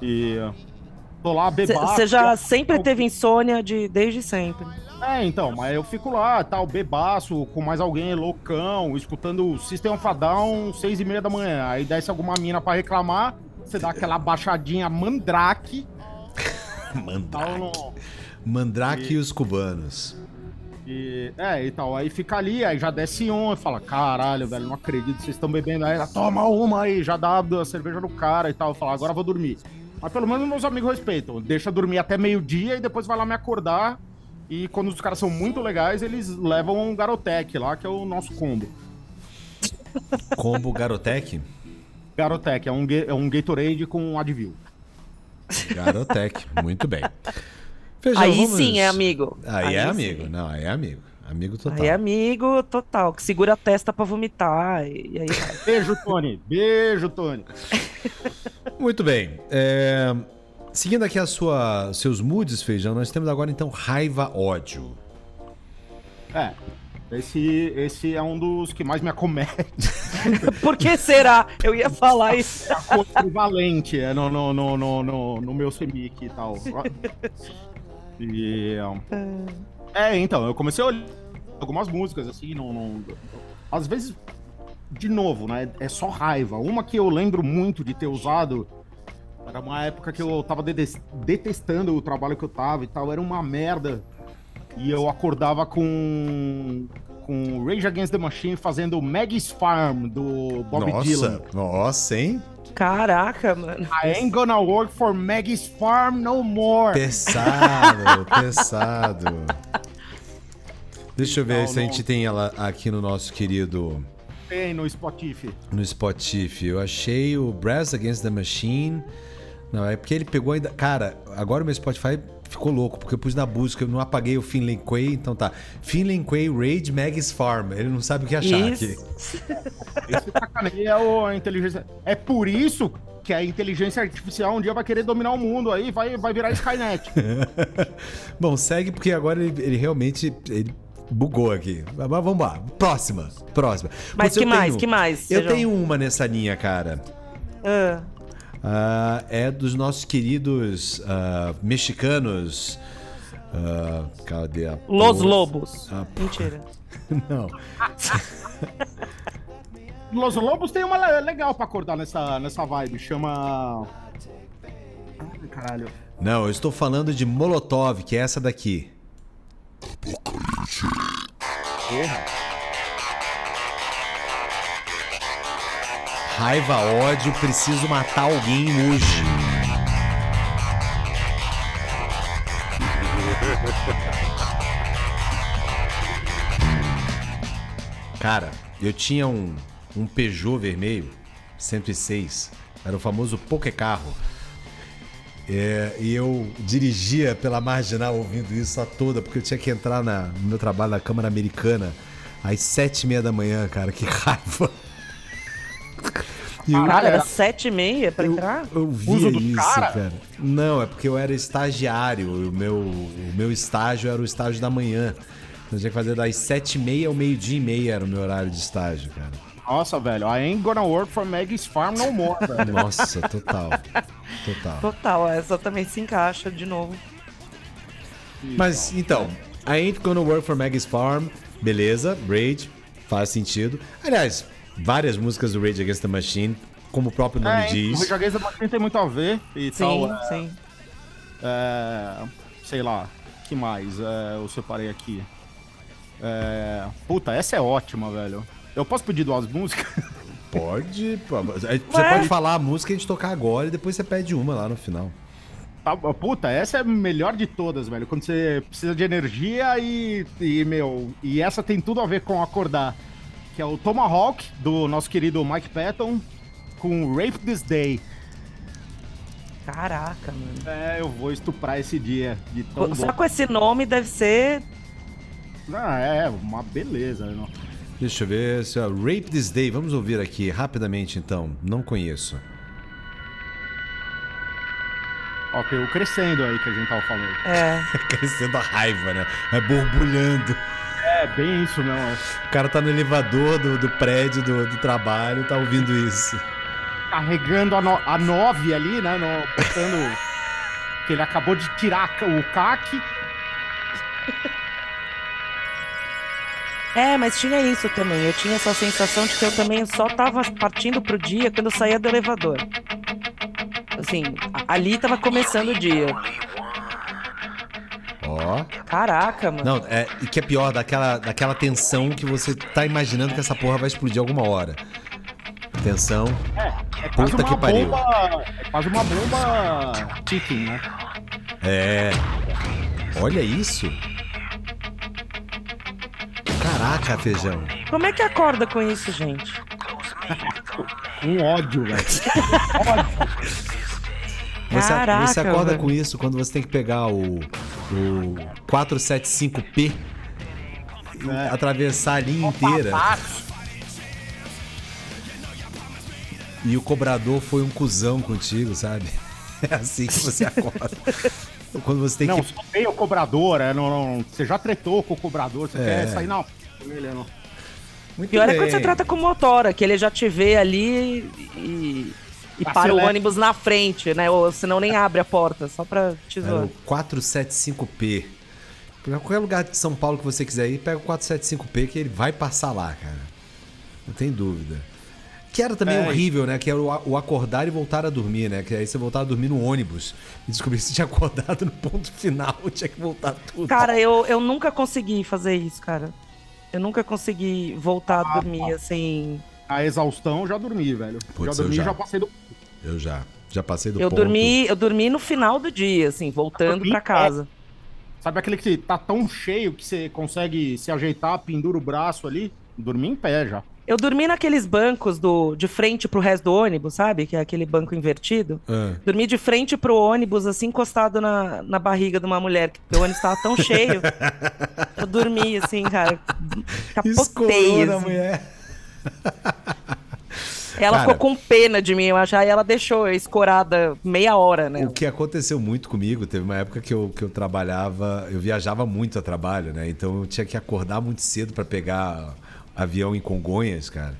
S2: E. Tô lá bebaço.
S3: Você já sempre teve insônia de, desde sempre.
S2: É, então, mas eu fico lá, tal, bebaço, com mais alguém, loucão, escutando System of a Down, seis e meia da manhã. Aí desce alguma mina pra reclamar, você dá aquela baixadinha mandrake,
S1: Mandrake.
S2: no...
S1: Mandrake e os cubanos.
S2: E, é, e tal, aí fica ali, aí já desce um e fala, caralho, velho, não acredito, vocês estão bebendo aí, ela, toma uma aí, já dá a cerveja no cara e tal, eu falo, agora vou dormir. Mas pelo menos meus amigos respeitam, deixa dormir até meio-dia e depois vai lá me acordar, e quando os caras são muito legais, eles levam um Garotec lá, que é o nosso combo.
S1: Combo Garotec?
S2: Garotec, é um, é um Gatorade com Advil.
S1: Garotec, muito bem. Feijão,
S3: Aí
S1: vamos-
S3: sim é amigo.
S1: Aí, é
S3: sim.
S1: amigo. Não, aí é amigo. Amigo total.
S3: Aí é amigo total, que segura a testa pra vomitar. E, aí.
S2: Beijo, Tony. Beijo, Tony.
S1: Muito bem. É, Seguindo aqui a sua, seus moods, Feijão, nós temos agora então raiva, ódio.
S2: É, esse, esse é um dos que mais me acomete.
S3: Por que será? Eu ia falar isso.
S2: a cor prevalente é, no, no, no, no, no, no meu semic e tal. E, É, então, eu comecei a olhar algumas músicas, assim, não, não- Às vezes, de novo, né? É só raiva. Uma que eu lembro muito de ter usado. Era uma época que eu tava detestando o trabalho que eu tava e tal. Era uma merda. E eu acordava com. Com Rage Against the Machine fazendo Maggie's Farm do Bob
S1: nossa,
S2: Dylan.
S1: nossa, hein?
S3: Caraca, mano.
S2: I ain't gonna work for Maggie's Farm no more.
S1: Pesado, pesado. Deixa eu ver
S2: Não,
S1: se a
S2: não.
S1: gente tem ela aqui no nosso querido
S2: Tem no Spotify.
S1: no Spotify. Eu achei o Brass Against the Machine. Não, é porque ele pegou ainda. Cara, agora o meu Spotify ficou louco, porque eu pus na busca, eu não apaguei o Finlay Quay, então tá. Finlay Quay Rage Maggie's Farm. Ele não sabe o que achar aqui.
S3: Isso.
S2: Esse sacaneia o- a inteligência. É por isso que a inteligência artificial um dia vai querer dominar o mundo aí, vai, vai virar Skynet.
S1: Bom, segue porque agora ele, ele realmente ele bugou aqui. Mas vamos lá. Próxima. Próxima.
S3: Mas
S1: Putz,
S3: que mais?
S1: tenho-
S3: Que mais?
S1: Eu
S3: Sejam-
S1: tenho uma nessa linha, cara.
S3: Ah,
S1: Ah, é dos nossos queridos ah, mexicanos. Ah, cadê a.
S3: Los
S1: porra?
S3: Lobos.
S1: Ah,
S3: Mentira.
S1: Não.
S2: Los Lobos tem uma le- legal pra acordar nessa, nessa vibe, chama. Ai, caralho.
S1: Não, eu estou falando de Molotov, que é essa daqui. Raiva, ódio, preciso matar alguém hoje. Cara, eu tinha um, um Peugeot vermelho, 106. Era o famoso Poké Carro. É, e eu dirigia pela marginal ouvindo isso a toda, porque eu tinha que entrar na- no meu trabalho na Câmara Americana às sete e meia da manhã, cara. Que raiva. E eu-
S3: Caralho, era sete e meia pra entrar?
S1: eu via isso,
S2: cara?
S1: cara? Não, é porque eu era estagiário. O meu, o meu estágio era o estágio da manhã. Então eu tinha que fazer das sete e meia ao meio-dia e meia era o meu horário de estágio, cara.
S2: Nossa, velho, I ain't gonna work for Maggie's Farm no more, velho.
S1: Nossa, total. Total.
S3: Total, essa também se encaixa de novo.
S1: Mas então, I ain't gonna work for Maggie's Farm, beleza, Rage, faz sentido. Aliás, várias músicas do Rage Against the Machine, como o próprio nome
S2: É, o
S1: diz.
S2: Rage Against the Machine tem muito a ver e
S3: Sim,
S2: tal. é,
S3: sim.
S2: é, sei lá, que mais é, eu separei aqui? É, puta, essa é ótima, velho. Eu posso pedir duas músicas?
S1: Pode. pô, Você
S3: Ué?
S1: pode falar a música e a gente tocar agora e depois você pede uma lá no final.
S2: Tá, Puta, essa é a melhor de todas, velho. Quando você precisa de energia e, e, meu, e essa tem tudo a ver com acordar. Que é o Tomahawk, do nosso querido Mike Patton, com Rape This Day.
S3: Caraca, mano.
S2: É, eu vou estuprar esse dia. De tão
S3: Só
S2: bom.
S3: com esse nome deve ser.
S2: Ah, é, uma beleza. Não.
S1: Deixa eu ver se é Rape This Day. Vamos ouvir aqui rapidamente então. Não conheço.
S2: Ó, tem o crescendo aí que a gente tava falando.
S3: É.
S1: Crescendo a raiva, né? É borbulhando.
S2: É, bem isso mesmo.
S1: O cara tá no elevador do, do prédio do, do trabalho tá ouvindo isso.
S2: Carregando a, no, a 9 ali, né? No, botando. que ele acabou de tirar o CAC.
S3: É, mas tinha isso também. Eu tinha essa sensação de que eu também só tava partindo pro dia quando eu saía do elevador. Assim, ali tava começando o dia.
S1: Ó.
S3: Caraca, mano.
S1: Não, é, e que é pior, daquela, daquela tensão que você tá imaginando que essa porra vai explodir alguma hora. Tensão.
S2: É quase
S1: Puta
S2: uma
S1: que pariu.
S2: bomba. É quase uma bomba ticking, né?
S1: É. Olha isso. Caraca, feijão.
S3: Como é que acorda com isso, gente?
S2: Um ódio, velho.
S1: Você,
S3: Caraca,
S1: você acorda
S3: velho.
S1: com isso quando você tem que pegar o, o 475P,
S2: É.
S1: atravessar a linha inteira. E o cobrador foi um cuzão contigo, sabe? É assim que você acorda. Quando você tem
S2: Não,
S1: que.
S2: só tem o cobrador, é, não, não, você já tretou com o cobrador, você
S1: É.
S2: quer sair não. Ele não.
S1: Muito
S3: Pior é quando
S1: bem.
S3: você trata com motora, que ele já te vê ali e, e para o ônibus na frente, né? Ou senão nem abre a porta, só pra te zoar.
S1: o 475P. Pra qualquer lugar de São Paulo que você quiser ir, pega o 475P que ele vai passar lá, cara. Não tem dúvida. Que era também
S2: É,
S1: horrível, né? Que era o acordar e voltar a dormir, né? Que aí você voltava a dormir no ônibus e descobrir que você tinha acordado no ponto final, tinha que voltar tudo.
S3: Cara, eu, eu nunca consegui fazer isso, cara. Eu nunca consegui voltar a dormir assim.
S2: A exaustão, já dormi, velho.
S1: Putz,
S2: já dormi,
S1: já.
S2: já. passei do.
S1: Eu já, já passei do
S3: Eu
S1: ponto.
S3: dormi, eu dormi no final do dia, assim, voltando
S2: dormi
S3: pra casa.
S2: Sabe aquele que tá tão cheio que você consegue se ajeitar, pendura o braço ali? Dormi em pé já.
S3: Eu dormi naqueles bancos do, de frente pro resto do ônibus, sabe? Que é aquele banco invertido.
S1: Ah.
S3: Dormi de frente pro ônibus, assim, encostado na, na barriga de uma mulher, que o ônibus tava tão cheio. Eu dormi, assim, cara. Capotei.
S1: Escorou na
S3: assim.
S1: mulher.
S3: Ela
S1: Cara.
S3: ficou com pena de mim, eu acho. Aí ela deixou escorada meia hora, né?
S1: O que aconteceu muito comigo, teve uma época que eu, que eu trabalhava, eu viajava muito a trabalho, né? Então eu tinha que acordar muito cedo pra pegar avião em Congonhas, cara.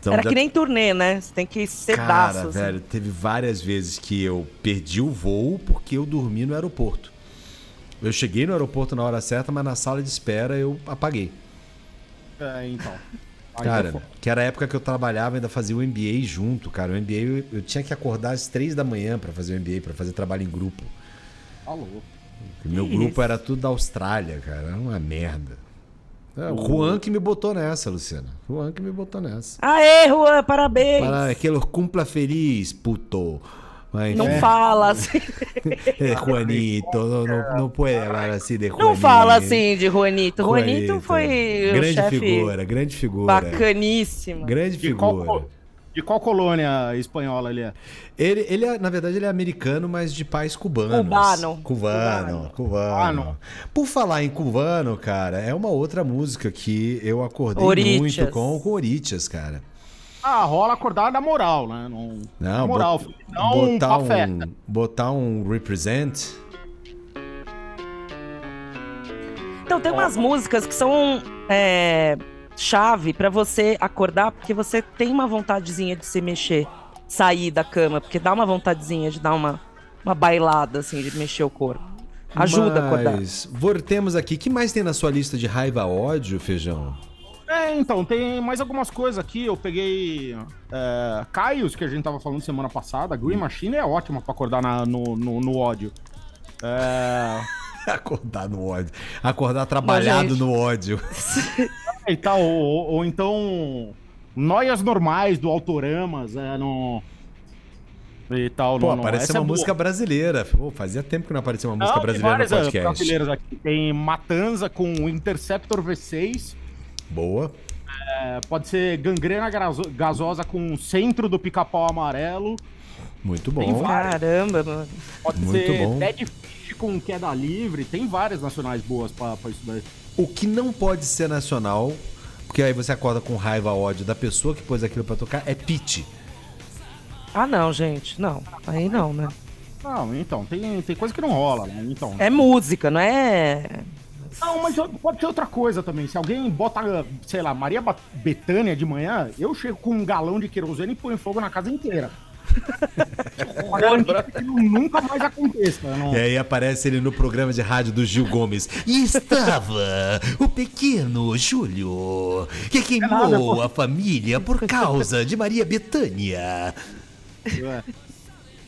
S1: Então,
S3: Era
S1: já-
S3: que nem turnê, né? Você tem que ser
S1: Cara,
S3: daço. assim.
S1: velho, teve várias vezes que eu perdi o voo porque eu dormi no aeroporto. Eu cheguei no aeroporto na hora certa, mas na sala de espera eu apaguei.
S2: É, então.
S1: Cara,
S2: tá
S1: que era a época que eu trabalhava, ainda fazia o MBA junto, cara. O MBA eu, eu tinha que acordar às três da manhã pra fazer o MBA, pra fazer trabalho em grupo.
S2: Tá louco.
S1: O meu grupo
S3: isso?
S1: era tudo da Austrália, cara. Era uma merda. É, o Juan que me botou nessa, Luciana. O Juan que me botou nessa.
S3: Aê, Juan, parabéns!
S1: Para aquele cumpla feliz, puto. Mas,
S3: Não
S1: enfim.
S3: fala assim.
S1: É, Juanito, não, não, não pode falar assim de Juanito.
S3: Não fala assim de Juanito. Juanito
S1: Juanito.
S3: foi o
S1: Grande figura, grande figura.
S3: bacaníssimo.
S1: Grande
S2: De qual,
S1: figura.
S2: de qual colônia espanhola ele é?
S1: Ele, ele é, na verdade, ele é americano, mas de pais cubanos.
S3: Cubano.
S1: Cubano, cubano.
S2: Cubano.
S1: Por falar em cubano, cara, é uma outra música que eu acordei
S3: Oritias.
S1: muito com, com Oritias, cara.
S2: Ah, rola acordar na moral, né? Não,
S1: Não,
S2: na moral,
S1: bot-
S2: não
S1: botar, um, botar um represent.
S3: Então, tem umas músicas que são é, chave pra você acordar, porque você tem uma vontadezinha de se mexer, sair da cama, porque dá uma vontadezinha de dar uma, uma bailada, assim, de mexer o corpo. Ajuda a acordar.
S1: Mas voltemos aqui. O que mais tem na sua lista de raiva ódio, feijão?
S2: É, então, tem mais algumas coisas aqui. Eu peguei é, Caios, que a gente tava falando semana passada. Green Machine é ótima pra acordar na- no, no, no ódio. É,
S1: Acordar no ódio. Acordar trabalhado
S3: gente.
S1: no ódio.
S2: e tal, ou, ou- então Noias Normais do Autoramas, é, no... E tal,
S1: Pô,
S2: no, no-
S1: apareceu
S2: essa é
S1: uma
S2: boa.
S1: música brasileira. Pô, fazia tempo que não aparecia uma música
S2: Não, tem
S1: brasileira no
S2: várias, é,
S1: podcast.
S2: aqui. Tem Matanza com o Interceptor V6.
S1: Boa.
S2: é, pode ser Gangrena Gaso- Gasosa com Centro do Pica-Pau Amarelo.
S1: Muito bom.
S3: Caramba, mano.
S2: Pode
S1: Muito
S2: ser
S1: bom.
S2: Dead Fish com Queda Livre. Tem várias nacionais boas isso daí.
S1: O que não pode ser nacional, porque aí você acorda com raiva, ódio da pessoa que pôs aquilo pra tocar, é Pete.
S3: Ah, não, gente. Não. Aí não, né?
S2: Não, então, tem, tem coisa que não rola, né? Então.
S3: É música, não é.
S2: Não, mas pode ser outra coisa também. Se alguém bota, sei lá, Maria Bethânia de manhã, eu chego com um galão de querosene e ponho fogo na casa inteira. Que nunca mais aconteça. Não...
S1: E aí aparece ele no programa de rádio do Gil Gomes. E estava o pequeno Júlio, que queimou a família por causa de Maria Bethânia.
S2: É.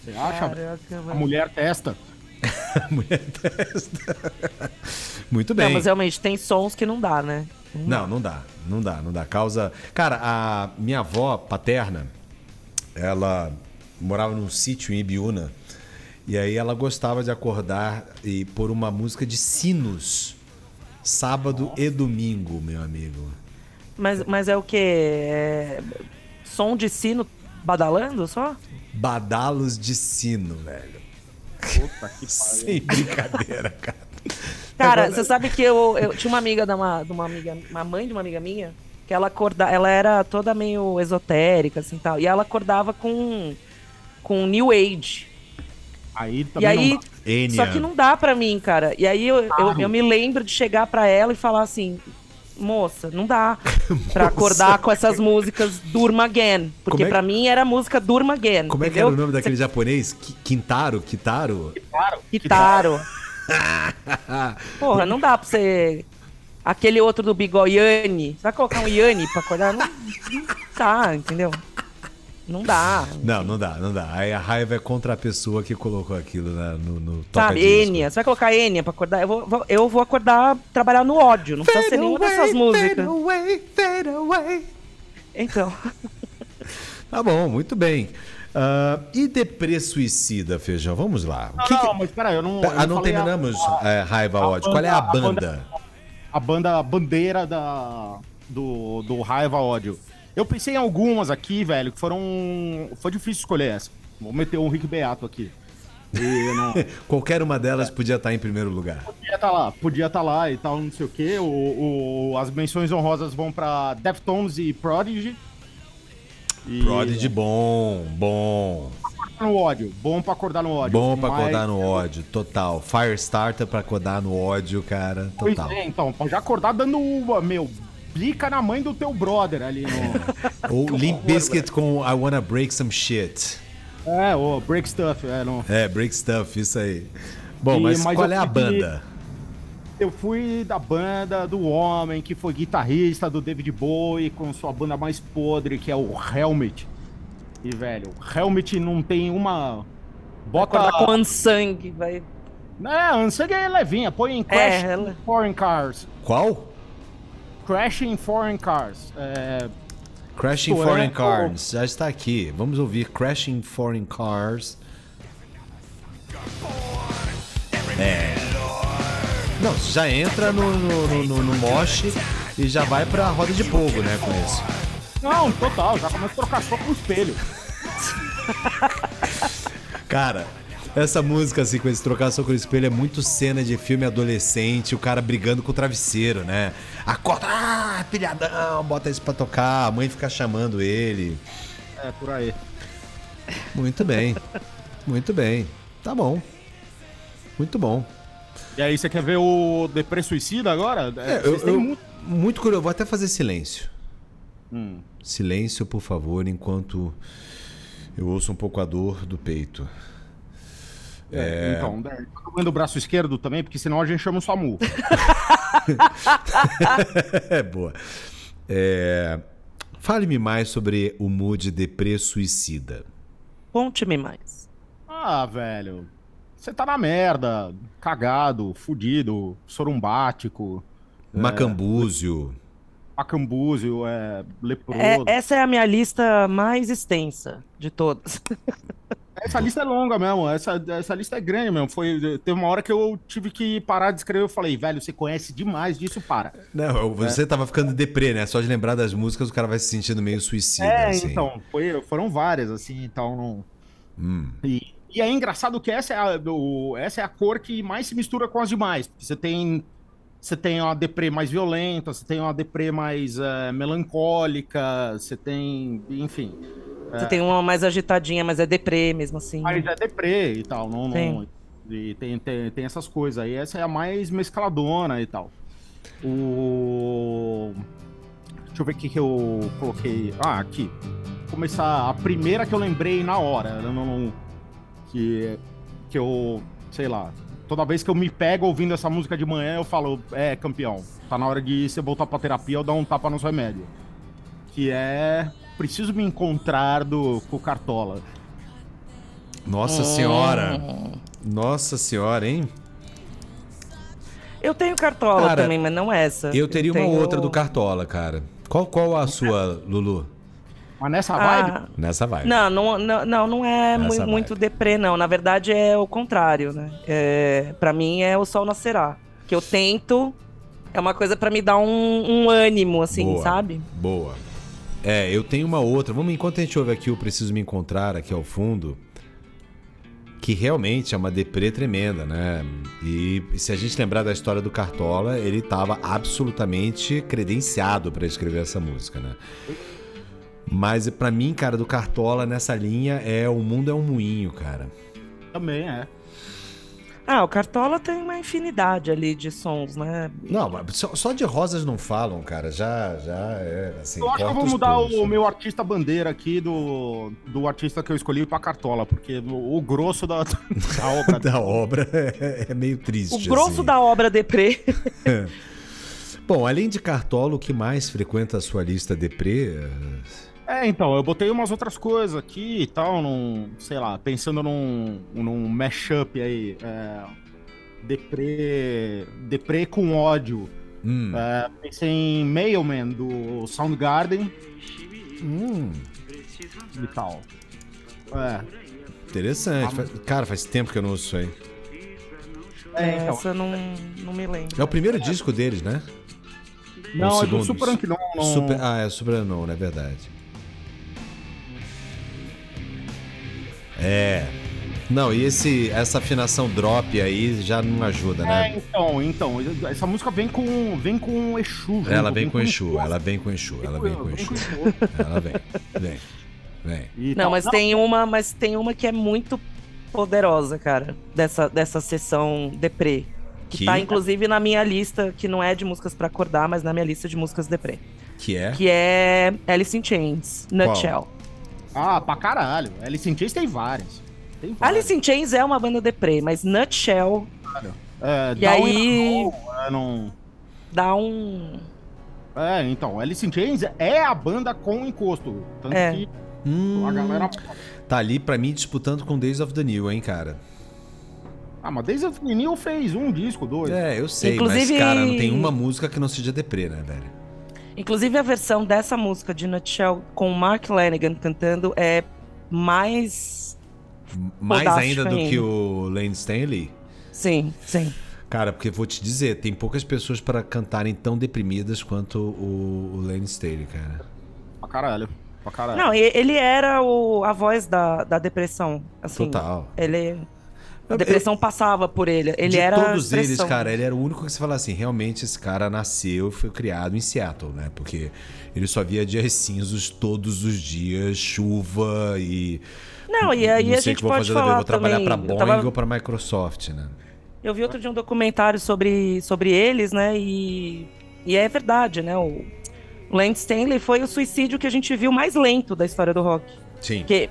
S2: Você acha?
S3: Caraca,
S2: A mulher testa.
S1: Mulher testa. Muito bem.
S3: Não, mas realmente tem sons que não dá, né?
S1: Não, não dá. Não dá, não dá. Causa. Cara, a minha avó paterna, ela morava num sítio em Ibiúna. E aí ela gostava de acordar e pôr uma música de sinos. Sábado e domingo, meu amigo.
S3: Mas, mas é o quê? É... Som de sino badalando só?
S1: Badalos de sino, velho.
S2: Puta que pariu.
S1: Sem brincadeira, cara.
S3: Cara, você sabe que eu, eu tinha uma amiga da uma, de uma amiga, uma mãe de uma amiga minha, que ela acordava, ela era toda meio esotérica assim tal, e ela acordava com com new age.
S2: Aí
S3: E
S2: também
S3: aí,
S2: não dá.
S1: Enya.
S3: só que não dá pra mim, cara. E aí eu, eu, eu me lembro de chegar pra ela e falar assim: "Moça, não dá pra acordar com essas músicas Durma Again, porque
S1: é-
S3: pra mim era a música Durma Again".
S1: Como é que
S3: entendeu?
S1: era o nome daquele japonês? Ki- Quintaro? Kitaro?
S3: Kitaro. Porra, não dá pra você. Aquele outro do bigode, Yanni. Você vai colocar um Yanni pra acordar? Não, não dá, entendeu? Não dá.
S1: Não, não dá, não dá. Aí a raiva é contra a pessoa que colocou aquilo na- no, no
S3: Sabe. Enya. Você vai colocar Enya pra acordar? Eu vou, eu vou acordar, trabalhar no ódio. Não precisa ser nenhuma dessas músicas.
S1: Fade away, fade away.
S3: Então.
S1: Tá bom, muito bem. Ah, e deprê suicida, Feijão? Vamos lá.
S2: Não,
S1: que que-
S2: não, mas peraí, eu não.
S1: Ah,
S2: eu
S1: não
S2: a-
S1: terminamos é, raiva,
S2: a
S1: ódio. Qual é a
S2: banda- a
S1: banda?
S2: A banda bandeira da, do, do Raiva Ódio. Eu pensei em algumas aqui, velho, que foram. Foi difícil escolher essa. Vou meter um Rick Beato aqui. Não.
S1: Qualquer uma delas podia estar em primeiro lugar.
S2: Podia estar lá, podia estar lá e tal, não sei o quê. O, o- as menções honrosas vão pra Deftones e Prodigy. E
S1: Prodigy bom, bom.
S2: no ódio, bom pra acordar no ódio.
S1: Bom pra
S2: Mas-
S1: acordar no ódio, total. Firestarter pra acordar no ódio, cara, total.
S2: é, então, já acordar dando uma, meu, blica na mãe do teu brother ali no.
S1: Ou Limp Bizkit com I Wanna Break Some Shit.
S2: é, o Break Stuff, é, no.
S1: É, Break Stuff, isso aí. Bom,
S2: E-
S1: mas
S2: mas
S1: qual é a banda?
S2: Eu fui da banda do homem que foi guitarrista do David Bowie com sua banda mais podre, que é o Helmet. E, velho, o Helmet não tem uma. Bota.
S3: Acordar com sangue, vai.
S2: É, Ansang é levinha, põe em Crash
S3: ela-
S2: Foreign Cars.
S1: Qual?
S2: Crashing Foreign Cars. É,
S1: Crashing Foreign
S2: é-
S1: Cars, já está aqui. Vamos ouvir Crashing Foreign Cars. É. Não, você já entra no, no, no, no, mosh e já vai pra roda de fogo, né, com isso.
S2: Não, total, já começa a trocar soco no espelho.
S1: Cara, essa música, assim, com esse trocar soco no espelho, é muito cena de filme adolescente, o cara brigando com o travesseiro, né? Acorda, ah, pilhadão, bota isso pra tocar, a mãe fica chamando ele.
S2: É, por aí.
S1: Muito bem, muito bem. Tá bom. Muito bom.
S2: E aí, você quer ver o Depre Suicida agora?
S1: É,
S2: vocês
S1: eu, eu-
S2: muito-
S1: muito curioso, vou até fazer silêncio.
S2: Hum.
S1: Silêncio, por favor, enquanto eu ouço um pouco a dor do peito.
S2: É, Então, né, tá doendo o braço esquerdo também, porque senão a gente chama o SAMU.
S1: É boa. É, Fale-me mais sobre o mood deprê suicida.
S3: Conte-me mais.
S2: ah, velho. Você tá na merda, cagado, fudido, sorumbático,
S1: Macambúzio.
S2: Acambúzio, é, leproso.
S3: É, essa é a minha lista mais extensa de todas.
S2: Essa lista é longa mesmo, essa, essa lista é grande mesmo. Foi, teve uma hora que eu tive que parar de escrever. Eu falei, velho, você conhece demais disso, para.
S1: Não, você tava ficando deprê, né? Só de lembrar das músicas o cara vai se sentindo meio suicida.
S2: É,
S1: assim.
S2: então, foi- foram várias, assim, então não.
S1: Hum.
S2: E, e é engraçado que essa é, a, o- essa é a cor que mais se mistura com as demais. Porque você tem. Você tem uma deprê mais violenta, você tem uma deprê mais eh, melancólica, você tem. Enfim.
S3: Você tem uma mais agitadinha, mas é deprê mesmo assim.
S2: Mas é deprê e tal. Não, não- e tem, tem, tem essas coisas aí. Essa é a mais mescladona e tal. O. Deixa eu ver o que, eu coloquei. Ah, aqui. Vou começar. A primeira que eu lembrei na hora. Eu não, que, que eu. Sei lá. Toda vez que eu me pego ouvindo essa música de manhã, eu falo: É, campeão. Tá na hora de você voltar pra terapia ou dar um tapa nos remédios. Que é. Preciso me encontrar do, com o Cartola.
S1: Nossa senhora. Nossa senhora, hein?
S3: Eu tenho cartola
S1: Cara,
S3: também, mas não essa.
S1: Eu teria uma
S3: tenho-
S1: outra do Cartola, cara. Qual, qual a sua, Lulu?
S2: Mas nessa vibe.
S3: Ah,
S1: Nessa vibe.
S3: não, não, não, não, não é
S1: Essa
S3: mu-
S1: vibe.
S3: muito deprê, não. Na verdade, é o contrário, né? É, pra mim é o sol nascerá. Que eu tento. É uma coisa pra me dar um, um ânimo, assim,
S1: Boa.
S3: sabe?
S1: Boa. É, eu tenho uma outra. Vamos, enquanto a gente ouve aqui o Preciso Me Encontrar aqui ao fundo, que realmente é uma deprê tremenda, né? E se a gente lembrar da história do Cartola, ele estava absolutamente credenciado para escrever essa música, né? Mas pra mim, cara, do Cartola nessa linha é O Mundo é um Moinho, cara.
S2: Também é.
S3: Ah, o Cartola tem uma infinidade ali de sons, né?
S1: Não, mas só, só de rosas não falam, cara. Já, já é assim.
S2: Eu acho que eu vou mudar
S1: pulos.
S2: o meu artista bandeira aqui do, do artista que eu escolhi pra Cartola, porque o, o grosso da, da obra
S1: da obra é, é meio triste.
S3: O grosso
S1: assim.
S3: da obra deprê.
S1: Bom, além de Cartola, o que mais frequenta a sua lista deprê?
S2: É, então, eu botei umas outras coisas aqui e tal, num, sei lá, pensando num, num mashup aí, é, deprê, deprê com ódio.
S1: Hum,
S2: É, pensei em Mailman, do Soundgarden
S1: hum,
S2: e tal. É,
S1: interessante. Faz- Cara, faz tempo que eu não ouço isso aí.
S2: é então,
S3: Essa eu não, não me lembro.
S1: É o primeiro disco deles, né?
S2: não, é do Super. Não,
S1: Super, ah, é Super Unknown, é verdade. É. Não, e esse, essa afinação drop aí já não ajuda,
S2: É,
S1: né?
S2: então, então, essa música vem com, vem com Exu. junto,
S1: Ela vem com
S2: um
S1: Exu, ela vem com Exu, ela vem com Exu. Ela vem, vem, vem.
S2: E
S3: Não, mas tem uma, mas tem uma que é muito poderosa, cara, dessa, dessa sessão deprê. Que,
S1: Que?
S3: tá inclusive na minha lista, que não é de músicas pra acordar, mas na minha lista de músicas deprê.
S1: Que é?
S3: Que é Alice in Chains, Nutshell.
S2: Ah, pra caralho. Alice in Chains tem várias. Tem várias.
S3: Alice in Chains é uma banda deprê, mas Nutshell
S2: É,
S3: E
S2: Down
S3: aí-
S2: é, não...
S3: dá um.
S2: é, então, Alice in Chains é a banda com encosto. Tanto
S3: É.
S2: que
S1: Hum,
S2: a galera...
S1: Tá ali pra mim disputando com Days of the New, hein, cara?
S2: Ah, mas Days of the New fez um disco, dois.
S1: É, eu sei,
S3: Inclusive-
S1: mas, cara, não tem uma música que não seja deprê, né, velho?
S3: Inclusive a versão dessa música de Nutshell com o Mark Lanigan cantando é mais.
S1: Mais ainda do
S3: ainda.
S1: que o Lane Stanley?
S3: Sim, sim.
S1: Cara, porque vou te dizer, tem poucas pessoas para cantarem tão deprimidas quanto o, o Lane Staley, cara.
S2: Pra caralho. Pra caralho.
S3: Não, ele era o, a voz da, da depressão. Assim,
S1: Total.
S3: Ele. A depressão passava por ele. Ele
S1: de
S3: era.
S1: todos eles,
S3: expressão.
S1: cara, ele era o único que você fala assim, realmente esse cara nasceu e foi criado em Seattle, né? Porque ele só via dias cinzos todos os dias, chuva e
S3: Não, e aí
S1: não
S3: a gente
S1: que eu vou
S3: pode falar
S1: vou trabalhar
S3: também.
S1: pra
S3: eu,
S1: Boeing
S3: tava-
S1: ou pra Microsoft, né?
S3: eu vi outro dia um documentário sobre, sobre eles, né? E, e é verdade, né? O, Lance Stanley foi o suicídio que a gente viu mais lento da história do rock.
S1: Sim.
S3: Porque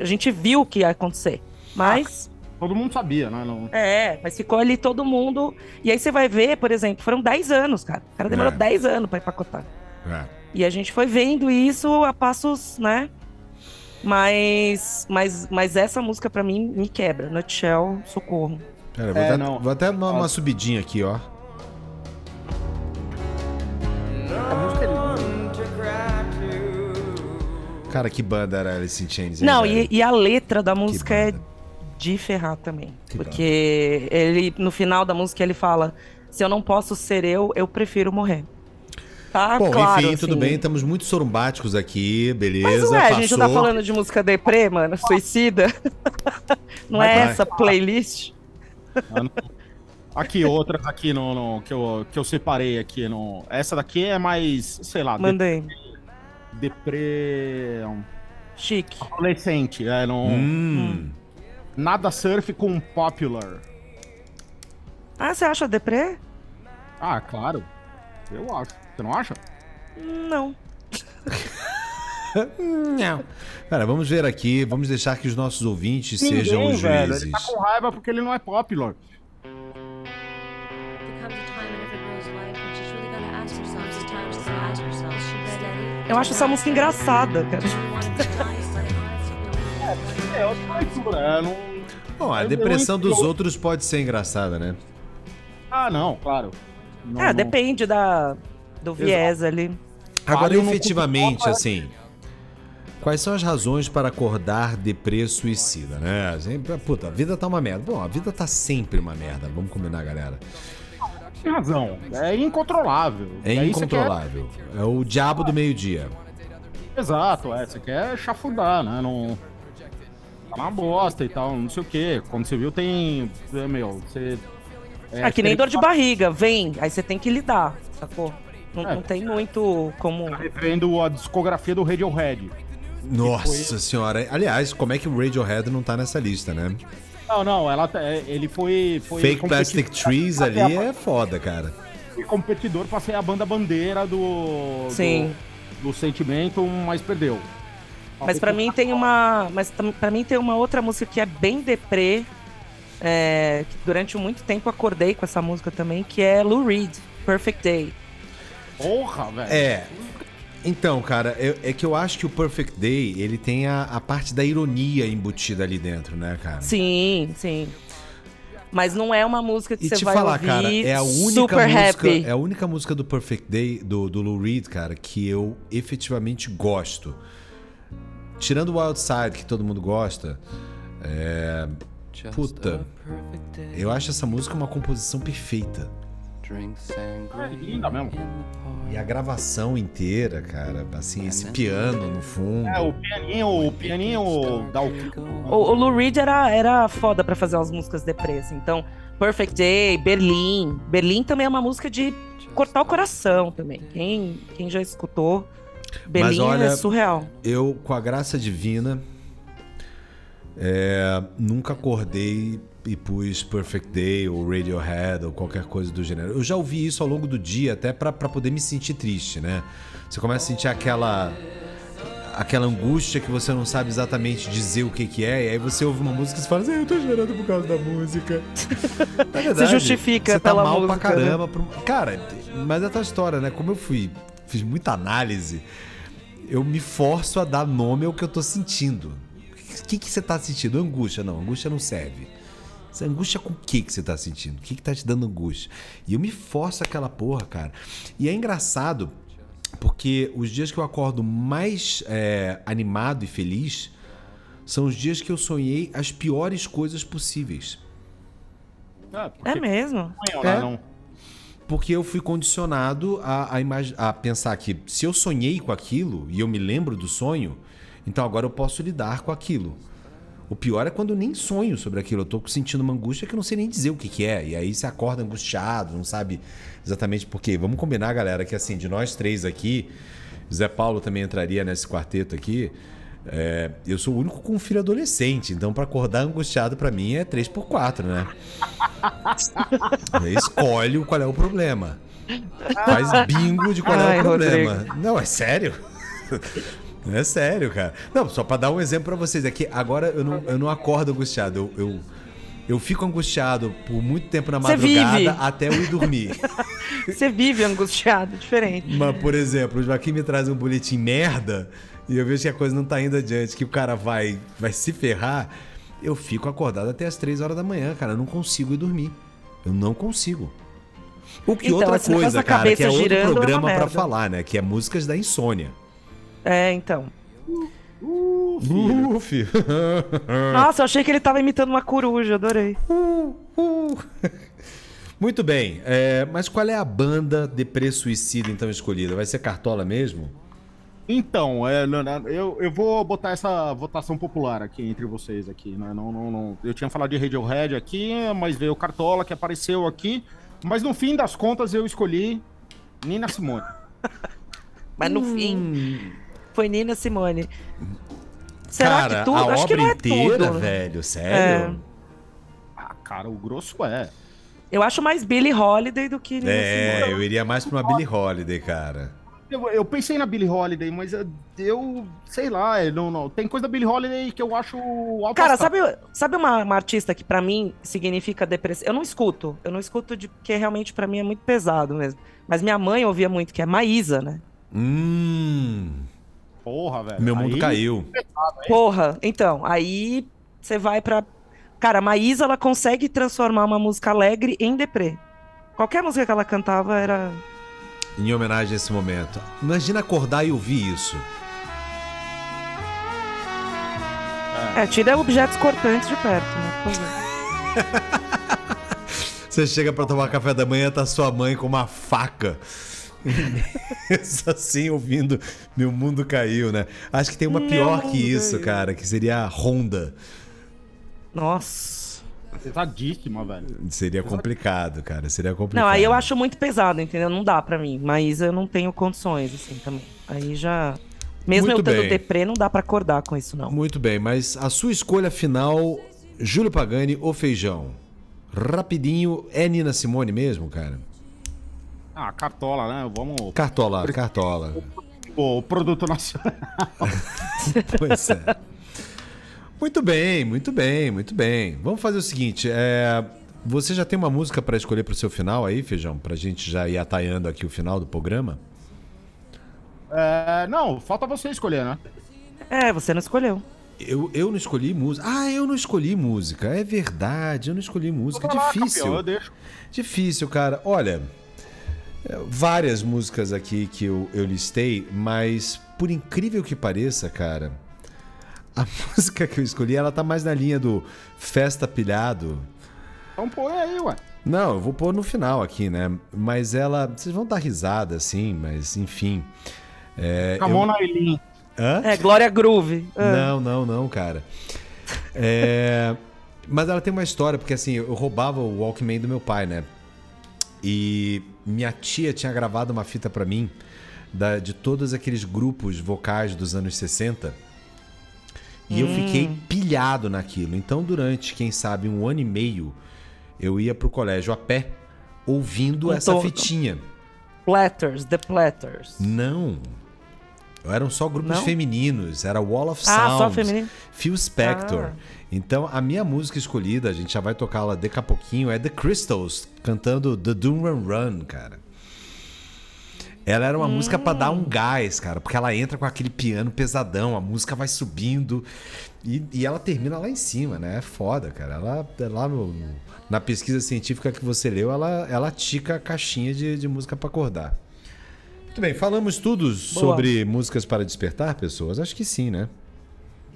S3: a gente viu o que ia acontecer. Mas.
S2: Todo mundo sabia, né? Não...
S3: É, mas ficou ali todo mundo. E aí você vai ver, por exemplo, foram 10 anos, cara. O cara demorou
S1: É.
S3: 10 anos pra empacotar.
S1: É.
S3: E a gente foi vendo isso a passos, né? Mas, mas, mas essa música pra mim me quebra. Nutshell, socorro.
S1: Pera, vou,
S2: É,
S1: dar-
S2: não.
S1: vou até dar uma subidinha aqui, ó.
S2: É
S1: Cara, que banda era Alice in Chains, hein,
S3: Não, e, e a letra da música é. De ferrar também.
S1: Que
S3: porque ele, no final da música, ele fala: se eu não posso ser eu, eu prefiro morrer. Tá
S1: Bom,
S3: claro.
S1: enfim, tudo
S3: assim.
S1: bem, estamos muito sorumbáticos aqui, beleza,
S3: Mas ué, a gente não tá
S1: passou.
S3: falando de música deprê, mano, suicida. não
S1: Vai,
S3: é
S1: vai.
S3: essa playlist?
S2: Aqui, outras aqui no, no- que, eu, que eu separei aqui. No... Essa daqui é mais, sei lá, de,
S3: Mandei.
S2: deprê... um,
S3: Chique.
S2: Adolescente, é, no...
S1: Hum,
S2: Nada surf com popular.
S3: Ah, você acha deprê?
S2: Ah, claro. Eu acho. Você não acha?
S3: Não.
S1: não. Cara, vamos ver aqui, vamos deixar que os nossos ouvintes
S2: Ninguém,
S1: sejam os
S2: velho.
S1: juízes.
S2: Ele tá com raiva porque ele não é popular.
S3: Eu acho essa música engraçada, cara.
S5: Honestly,
S2: É, outra leitura. É, não...
S1: Bom, a
S2: Eu-
S1: depressão
S2: eu-
S1: dos outros pode ser engraçada, né?
S2: Ah, não, claro. Não,
S3: Ah,
S2: não-
S3: depende da, do viés ali.
S1: Agora,
S2: não
S1: efetivamente, assim, quais são as razões para acordar deprê suicida, né? Sempre, puta, a vida tá uma merda. Bom, a vida tá sempre uma merda, vamos combinar, galera.
S2: Tem razão. É incontrolável.
S1: É
S2: E
S1: incontrolável. É o diabo do meio-dia.
S2: quer- Exato, é. Você quer chafurdar, né? Não... Tá uma bosta e tal, não sei o quê. Quando você viu, tem... é, Meu, você... É,
S3: ah, que nem dor de barriga, vem, aí você tem que lidar, sacou? Não,
S2: É.
S3: não tem muito como.
S2: Tá referindo a discografia do Radiohead.
S1: Nossa senhora. Aliás, como é que o Radiohead não tá nessa lista, né?
S2: Não, não, ela, é, ele foi. foi
S1: Fake Plastic Trees ali é foda, cara.
S2: foi competidor pra ser a banda bandeira do.
S3: Sim.
S2: Do, do sentimento, mas perdeu.
S3: Mas pra mim tem uma. Mas pra mim tem uma outra música que é bem deprê. é, que durante muito tempo acordei com essa música também, que é Lou Reed, Perfect Day.
S2: Porra, velho.
S1: É. Então, cara, eu- é que eu acho que o Perfect Day, ele tem a, a parte da ironia embutida ali dentro, né, cara?
S3: Sim, sim. Mas não é uma música que
S1: E
S3: você
S1: te
S3: vai
S1: falar,
S3: ouvir
S1: cara, é a única
S3: super
S1: música,
S3: happy.
S1: é a única música do Perfect Day do, do Lou Reed, cara, que eu efetivamente gosto. Tirando o Wild Side, que todo mundo gosta, é, puta, eu acho essa música uma composição perfeita.
S2: É linda mesmo.
S1: E a gravação inteira, cara, assim, esse piano no fundo.
S2: É, o pianinho, o pianinho dá o.
S3: O, o Lou Reed era, era foda pra fazer umas músicas depressa. Então, Perfect Day, Berlim. Berlim também é uma música de cortar o coração também. Quem, quem já escutou, Berlim
S1: olha-
S3: é surreal.
S1: Eu, com a graça divina, é, nunca acordei e pus Perfect Day ou Radiohead ou qualquer coisa do gênero. Eu já ouvi isso ao longo do dia, até pra pra poder me sentir triste, né? Você começa a sentir aquela aquela angústia que você não sabe exatamente dizer o que que é, e aí você ouve uma música e você fala assim, "Ah, eu tô chorando por causa da música. Na verdade,
S3: justifica
S1: você tá
S3: pela
S1: mal
S3: música,
S1: pra caramba. pro- Cara, mas é tua história, né? Como eu fui, fiz muita análise, eu me forço a dar nome ao que eu tô sentindo. O que, que você tá sentindo? Angústia? Não, angústia não serve. Essa angústia com o que, que você tá sentindo? O que, que tá te dando angústia? E eu me forço aquela porra, cara. E é engraçado, porque os dias que eu acordo mais é, animado e feliz são os dias que eu sonhei as piores coisas possíveis.
S2: É, porque
S3: É mesmo?
S2: sonho,
S1: É.
S2: não.
S1: Porque eu fui condicionado a, a, a pensar que se eu sonhei com aquilo e eu me lembro do sonho, então agora eu posso lidar com aquilo. O pior é quando eu nem sonho sobre aquilo. Eu tô sentindo uma angústia que eu não sei nem dizer o que, que é. E aí você acorda angustiado, não sabe exatamente por quê. Vamos combinar, galera, que assim, de nós três aqui, Zé Paulo também entraria nesse quarteto aqui. É, eu sou o único com um filho adolescente, então pra acordar angustiado pra mim é 3x4, né? Escolhe o- qual é o problema. Faz bingo de qual é
S3: Ai,
S1: o problema. Não, é sério. É sério, cara. Não, só pra dar um exemplo pra vocês. É que agora eu não, eu não acordo angustiado. Eu, eu, eu fico angustiado por muito tempo na madrugada até eu ir dormir.
S3: Você vive angustiado, diferente.
S1: Mas, por exemplo, o Joaquim me traz um boletim merda e eu vejo que a coisa não tá indo adiante, que o cara vai, vai se ferrar. Eu fico acordado até as 3 horas da manhã, cara. Eu não consigo ir dormir. Eu não consigo. O que
S3: Então,
S1: outra
S3: negócio
S1: coisa, cara, que é outro
S3: é
S1: programa pra
S3: merda.
S1: falar, né? Que é músicas da insônia.
S3: É, então.
S1: Uh, filho.
S3: Nossa, eu achei que ele tava imitando uma coruja, adorei.
S1: Muito bem, é, mas qual é a banda Depre Suicida então escolhida? Vai ser Cartola mesmo?
S2: Então, é, eu, eu vou botar essa votação popular aqui entre vocês aqui, né? Não, não, não. Eu tinha falado de Radiohead aqui, mas veio o Cartola que apareceu aqui. Mas no fim das contas eu escolhi Nina Simone.
S3: Mas no
S1: Hum.
S3: fim, foi Nina Simone. Será
S1: Cara,
S3: que tudo?
S1: a
S3: Acho que
S1: obra
S3: não é
S1: inteira,
S3: tudo.
S1: velho, sério?
S2: Ah, cara, o grosso é.
S3: Eu acho mais Billie Holiday do que Nina
S1: É,
S3: Simone.
S1: eu iria mais pra uma Billie Holiday, cara.
S2: Eu, eu pensei na Billie Holiday, mas eu, sei lá, eu não, não. Tem coisa da Billie Holiday que eu acho alto
S3: Cara, sabe, sabe uma, uma artista que pra mim significa depressão? Eu não escuto. Eu não escuto de, porque realmente pra mim é muito pesado mesmo. Mas minha mãe ouvia muito, que é Maísa, né?
S1: Hum,
S2: Porra, velho.
S1: meu mundo
S2: Aí-
S1: caiu.
S3: Porra, então, aí você vai pra. Cara, a Maísa, ela consegue transformar uma música alegre em deprê. Qualquer música que ela cantava era.
S1: Em homenagem a esse momento. Imagina acordar e ouvir isso.
S3: É, tira objetos cortantes de perto, né? por favor.
S1: Você chega pra tomar café da manhã, tá sua mãe com uma faca. Assim, ouvindo Meu Mundo Caiu, né? Acho que tem uma pior que isso, cara, que seria a Honda.
S3: Nossa.
S2: Pesadíssima, velho.
S1: Seria complicado, cara. Seria complicado.
S3: Não, aí eu acho muito pesado, entendeu? Não dá pra mim. Maísa eu não tenho condições, assim, também. Aí já. Mesmo
S1: Muito
S3: eu tendo
S1: bem.
S3: deprê, não dá pra acordar com isso, não.
S1: Muito bem, mas a sua escolha final Júlio Pagani ou Feijão? Rapidinho, é Nina Simone mesmo, cara?
S2: Ah, cartola, né? Vamos.
S1: Cartola, cartola.
S2: O produto nacional.
S1: Pois é. Muito bem, muito bem, muito bem. Vamos fazer o seguinte, é, você já tem uma música para escolher pro seu final aí, Feijão? Pra gente já ir ataiando aqui o final do programa?
S2: É, não, falta você escolher, né?
S3: É, você não escolheu.
S1: Eu, eu não escolhi música. Ah, eu não escolhi música. É verdade, eu não escolhi música. Difícil.
S2: campeão, eu deixo.
S1: Difícil, cara. Olha, é, várias músicas aqui que eu, eu listei, mas por incrível que pareça, cara, a música que eu escolhi, ela tá mais na linha do Festa Pilhado.
S2: Então põe aí, ué.
S1: Não, eu vou pôr no final aqui, né? Mas ela. Vocês vão dar risada, assim, mas enfim. É, eu-
S2: Ramona Eileen.
S1: Hã?
S3: É, Glória Groove. Ah.
S1: Não, não, não, cara. É, Mas ela tem uma história, porque assim, eu roubava o Walkman do meu pai, né? E minha tia tinha gravado uma fita pra mim da- de todos aqueles grupos vocais dos anos 60. E eu fiquei pilhado naquilo. Então, durante, quem sabe, um ano e meio, eu ia pro colégio a pé, ouvindo essa fitinha.
S3: Platters, The Platters.
S1: Não. Eram só grupos
S3: Não?
S1: femininos. Era Wall of
S3: Ah,
S1: Sound.
S3: só feminino?
S1: Phil Spector.
S3: Ah.
S1: Então, a minha música escolhida, a gente já vai tocá-la daqui a pouquinho, é The Crystals, cantando The Doom Run Run, cara. Ela era uma música pra dar um gás, cara, porque ela entra com aquele piano pesadão, a música vai subindo e, e ela termina lá em cima, né? É foda, cara. Ela, lá no, no- na pesquisa científica que você leu, ela, ela tica a caixinha de, de música pra acordar. Muito bem, falamos tudo sobre músicas para despertar pessoas? Acho que sim, né?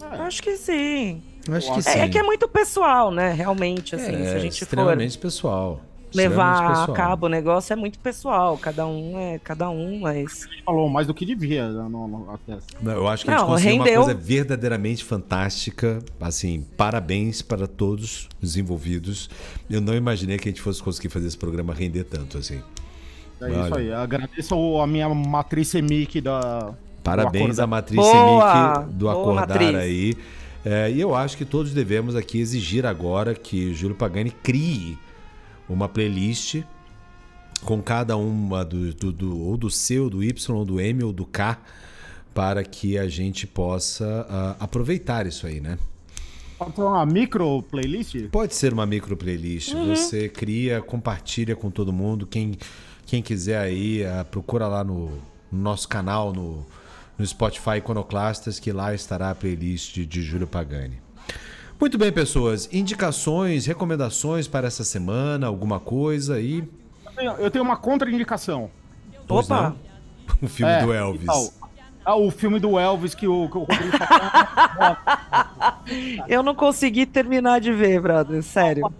S3: Acho que sim.
S1: Acho que sim.
S3: É, é que é muito pessoal, né? Realmente, assim,
S1: É,
S3: se a gente for
S1: extremamente pessoal.
S3: Levar
S1: Extremamente
S3: a cabo o negócio, é muito pessoal. Cada um é cada um, mas.
S2: A gente falou mais do que devia. né, no- no- até.
S1: Não, eu acho que a gente
S3: Não,
S1: conseguiu
S3: rendeu.
S1: uma coisa verdadeiramente fantástica. Assim, parabéns para todos os envolvidos. Eu não imaginei que a gente fosse conseguir fazer esse programa render tanto, assim.
S2: É isso
S1: Olha.
S2: aí. Agradeço a minha matriz EMIC da.
S1: Parabéns à matriz
S3: Boa!
S1: Semic do
S3: Boa,
S1: Acordar
S3: matriz.
S1: aí. É, e eu acho que todos devemos aqui exigir agora que o Júlio Pagani crie uma playlist com cada uma do, do, do- ou do C, ou do Y, ou do M, ou do K, para que a gente possa ah, aproveitar isso aí, né?
S2: Pode ser uma micro playlist?
S1: Pode ser uma micro playlist. Você cria, compartilha com todo mundo. Quem, quem quiser aí, ah, procura lá no, no nosso canal, no, no Spotify Iconoclastas, que lá estará a playlist de, de Júlio Pagani. Muito bem, pessoas. Indicações, recomendações para essa semana, alguma coisa aí?
S2: Eu tenho- Eu tenho uma contraindicação.
S3: Opa!
S1: não? O filme
S2: É,
S1: do Elvis.
S2: então, ah, o filme do Elvis que o, que o Rodrigo tá.
S3: Eu não consegui terminar de ver, brother. Sério.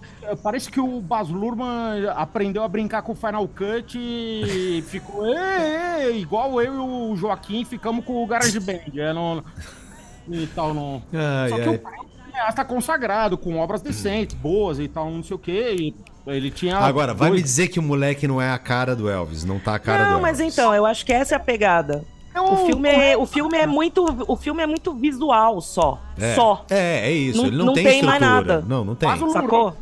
S2: Parece que o Baz Luhrmann aprendeu a brincar com o Final Cut e ficou "Ê, ê", igual eu e o Joaquim ficamos com o Garage Band. É, no, e tal, no...
S1: Ai,
S2: Só que
S1: ai.
S2: o cara é, tá consagrado, com obras decentes, boas e tal, não sei o quê. E ele tinha.
S1: Agora, vai me dizer que o moleque não é a cara do Elvis, não tá a cara do
S3: Não,
S1: Elvis.
S3: mas então, eu acho que essa é a pegada.
S2: Não,
S3: O filme é, o filme é muito, o filme é muito visual só,
S1: É,
S3: só.
S1: É, é isso.
S3: Não-
S1: ele não,
S3: não
S1: tem,
S3: tem mais nada.
S1: Não, não tem.
S2: Mas o-
S3: Sacou?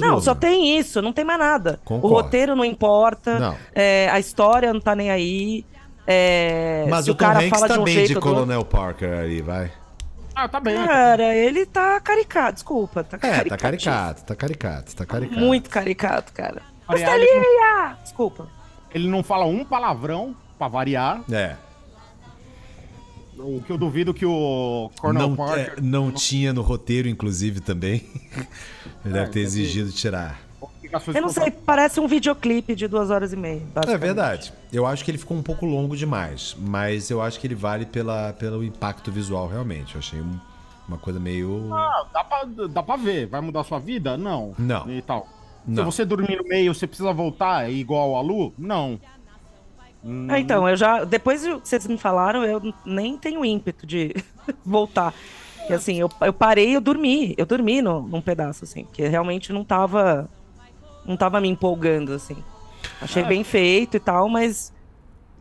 S3: Não, só tem isso, não tem mais nada.
S1: Concordo.
S3: O roteiro não importa,
S1: Não.
S3: é, a história não tá nem aí. é,
S1: Mas o
S3: o
S1: Tom
S3: cara
S1: Hanks
S3: fala
S1: tá
S3: de um
S1: bem
S3: jeito
S1: de
S3: ou do
S1: Parker ali, vai.
S2: Ah, tá bem.
S3: Cara, ele tá caricato, desculpa, tá
S1: É, tá caricato, tá caricato, tá caricato.
S3: Muito caricato, cara. Costelinha! Desculpa.
S2: Ele não fala um palavrão, pra variar.
S1: É.
S2: O que eu duvido que o Cornel
S1: Não,
S2: Parker.
S1: é, não tinha no roteiro, inclusive, também. Ele deve ter exigido tirar.
S3: Eu não sei, parece um videoclipe de duas horas e meia.
S1: É verdade. Eu acho que ele ficou um pouco longo demais, mas eu acho que ele vale pela, pelo impacto visual, realmente. Eu achei um- uma coisa meio.
S2: Ah, dá pra, dá pra ver. Vai mudar sua vida? Não.
S1: Não.
S2: E tal. Se
S1: Não.
S2: você dormir no meio, você precisa voltar é igual a Lu? Não. Hum,
S3: Ah, então, eu já. Depois que vocês me falaram, eu nem tenho ímpeto de voltar. Porque assim, eu, eu parei, eu dormi. Eu dormi no, num pedaço, assim, porque realmente não tava. Não tava me empolgando, assim. Achei bem feito e tal, mas.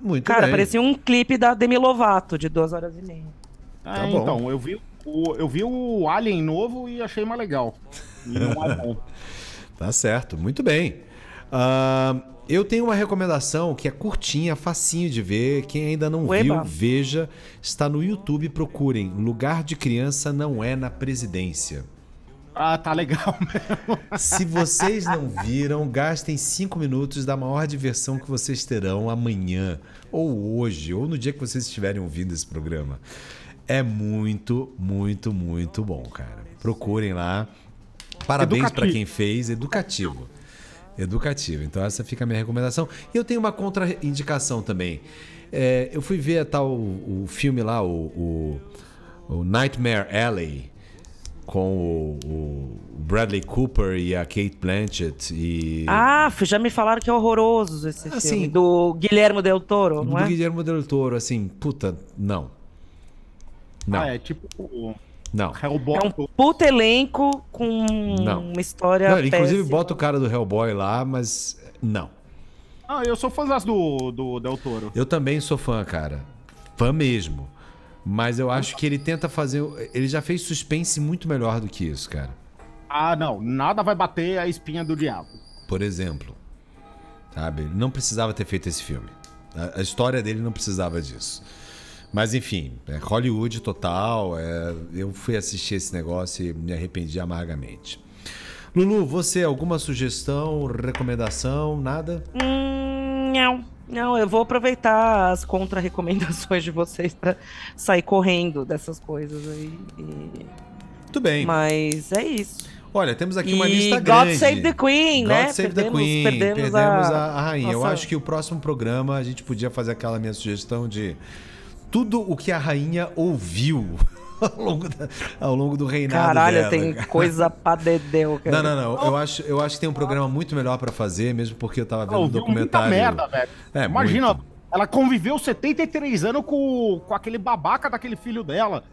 S1: Muito
S3: Cara,
S1: bem.
S3: parecia um clipe da Demi Lovato de duas horas e meia.
S2: Ah,
S1: Tá bom.
S2: então, eu vi O- eu vi o Alien novo e achei mais legal. E não é bom.
S1: Tá certo, muito bem. Ah, eu tenho uma recomendação que é curtinha, facinho de ver. Quem ainda não
S3: Ueba.
S1: viu, veja. Está no YouTube, procurem. Lugar de criança não é na presidência.
S2: Ah, tá legal mesmo.
S1: Se vocês não viram, gastem cinco minutos da maior diversão que vocês terão amanhã, ou hoje, ou no dia que vocês estiverem ouvindo esse programa. É muito, muito, muito bom, cara. Procurem lá. Parabéns para quem fez, educativo. Educativo. Então essa fica a minha recomendação. E eu tenho uma contraindicação também. É, eu fui ver tal o, filme lá, o, o, o Nightmare Alley, com o, o Bradley Cooper e a Kate Blanchett e
S3: Ah, já me falaram que é horroroso esse
S1: Ah,
S3: filme.
S1: sim.
S3: Do Guilhermo Del Toro, não
S1: do
S3: é?
S1: Guillermo del Toro, assim, puta, não. Não,
S2: Ah, é tipo o
S1: não.
S2: Hellboy.
S3: É um puta elenco com
S1: Não.
S3: uma história
S1: Não, inclusive
S3: péssima.
S1: bota o cara do Hellboy lá, mas não.
S2: Ah, eu sou fãzão do, do Del Toro.
S1: Eu também sou fã, cara. Fã mesmo. Mas eu acho que ele tenta fazer. Ele já fez suspense muito melhor do que isso, cara.
S2: Ah, não. Nada vai bater a espinha do diabo.
S1: Por exemplo. Sabe? Ele não precisava ter feito esse filme. A, a história dele não precisava disso. Mas enfim, é Hollywood total. é, eu fui assistir esse negócio e me arrependi amargamente. Lulu, você, alguma sugestão, recomendação, nada?
S3: Hum, não, não, eu vou aproveitar as contra-recomendações de vocês pra sair correndo dessas coisas aí. e-
S1: Tudo bem.
S3: Mas é isso.
S1: Olha, temos aqui uma
S3: e
S1: lista
S3: God
S1: grande.
S3: Save the Queen,
S1: God
S3: né?
S1: Save the
S3: Perdemos-
S1: Queen.
S3: perdemos
S1: Perdemos,
S3: a-
S1: a, rainha. Eu
S3: nossa-
S1: acho que o próximo programa a gente podia fazer aquela minha sugestão de tudo o que a rainha ouviu ao longo, da- ao longo do reinado
S3: Caralho,
S1: dela.
S3: tem
S1: cara.
S3: coisa pra dedéu, cara.
S1: Não, não, não. Eu acho, eu acho que tem um programa muito melhor pra fazer, mesmo porque eu tava vendo
S2: Ah,
S1: um
S2: ouviu muita
S1: documentário.
S2: merda, velho.
S1: É,
S2: Imagina,
S1: muito.
S2: ela conviveu 73 anos com, com aquele babaca daquele filho dela.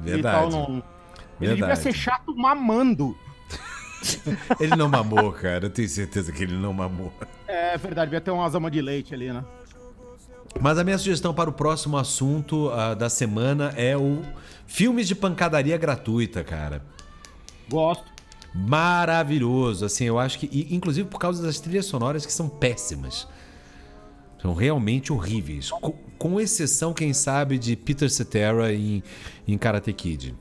S1: Verdade.
S2: E tal, não... Ele devia
S1: Verdade.
S2: ser chato mamando.
S1: Ele não mamou, cara. Eu tenho certeza que ele não mamou.
S2: É verdade, devia ter umas amas de leite ali, né?
S1: Mas a minha sugestão para o próximo assunto ah, da semana é o filmes de pancadaria gratuita, cara.
S2: Gosto.
S1: Maravilhoso, assim, eu acho que, e, inclusive por causa das trilhas sonoras que são péssimas. São realmente horríveis. Co- Com, exceção, quem sabe, de Peter Cetera em, em Karate Kid.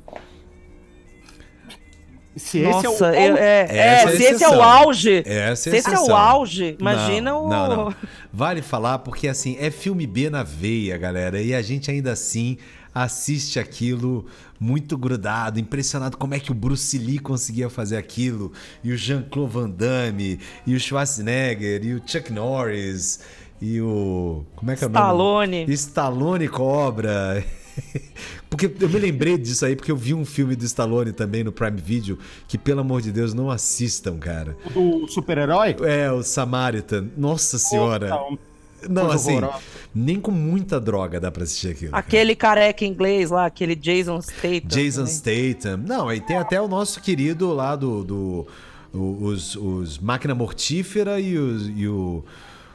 S2: Se esse
S3: Nossa,
S2: é o.
S3: é, é,
S1: é
S3: se esse é o auge.
S1: Essa é a
S3: se esse é o auge, imagina
S1: não,
S3: o.
S1: Não, não. Vale falar porque, assim, é filme B na veia, galera. E a gente ainda assim assiste aquilo muito grudado, impressionado como é que o Bruce Lee conseguia fazer aquilo. E o Jean-Claude Van Damme, e o Schwarzenegger, e o Chuck Norris, e o... Como é que é o nome?
S3: Stallone.
S1: Stallone Cobra. Porque eu me lembrei disso aí, porque eu vi um filme do Stallone também no Prime Video, que pelo amor de Deus não assistam, cara.
S2: Do super-herói?
S1: É, o Samaritan. Nossa senhora.
S2: Puta,
S1: não, assim,
S2: horrorosa.
S1: nem com muita droga dá pra assistir aquilo. cara.
S3: Aquele careca inglês lá, aquele Jason Statham.
S1: Jason
S3: também.
S1: Statham. Não, aí tem até o nosso querido lá do. do o- os, os Máquina Mortífera e, os, e o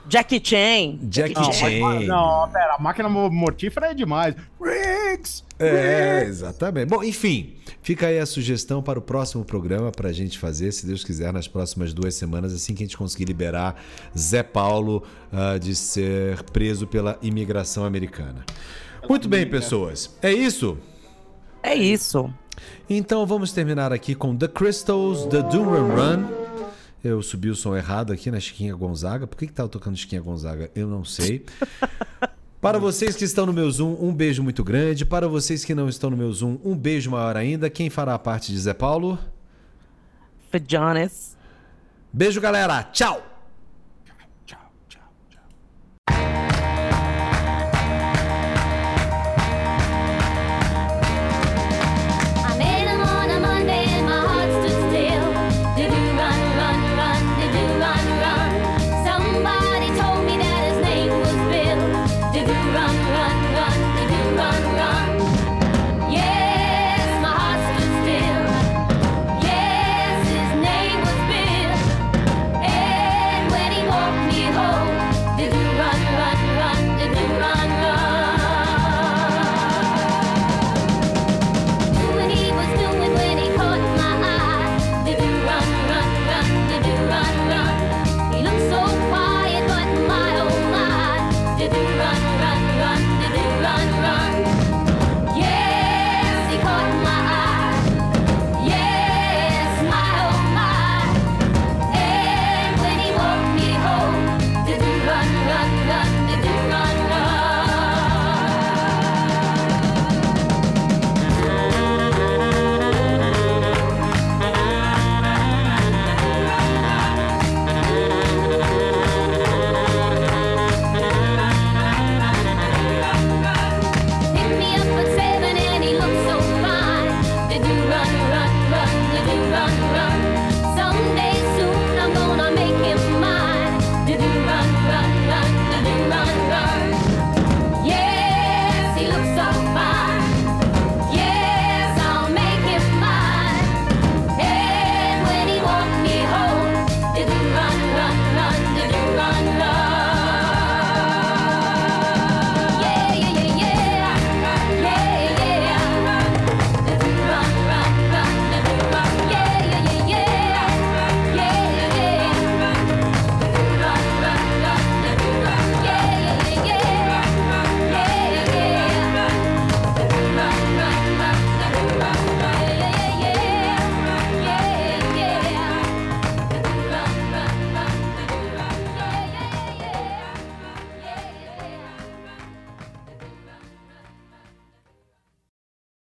S3: Jackie Chan.
S1: Jackie
S2: Não,
S1: Chan.
S2: mas- não, pera, a máquina mo- mortífera é demais. Riggs!
S1: É, exatamente. Bom, enfim, fica aí a sugestão para o próximo programa para a gente fazer, se Deus quiser, nas próximas duas semanas, assim que a gente conseguir liberar Zé Paulo ah, de ser preso pela imigração americana. Muito bem, pessoas. É isso?
S3: É isso.
S1: Então vamos terminar aqui com The Crystals, The Do Run Run. Eu subi o som errado aqui na Chiquinha Gonzaga. Por que, que tava tocando Chiquinha Gonzaga? Eu não sei. Para vocês que estão no meu Zoom, um beijo muito grande. Para vocês que não estão no meu Zoom, um beijo maior ainda. Quem fará a parte de Zé Paulo?
S3: Fajones.
S1: Beijo, galera. Tchau!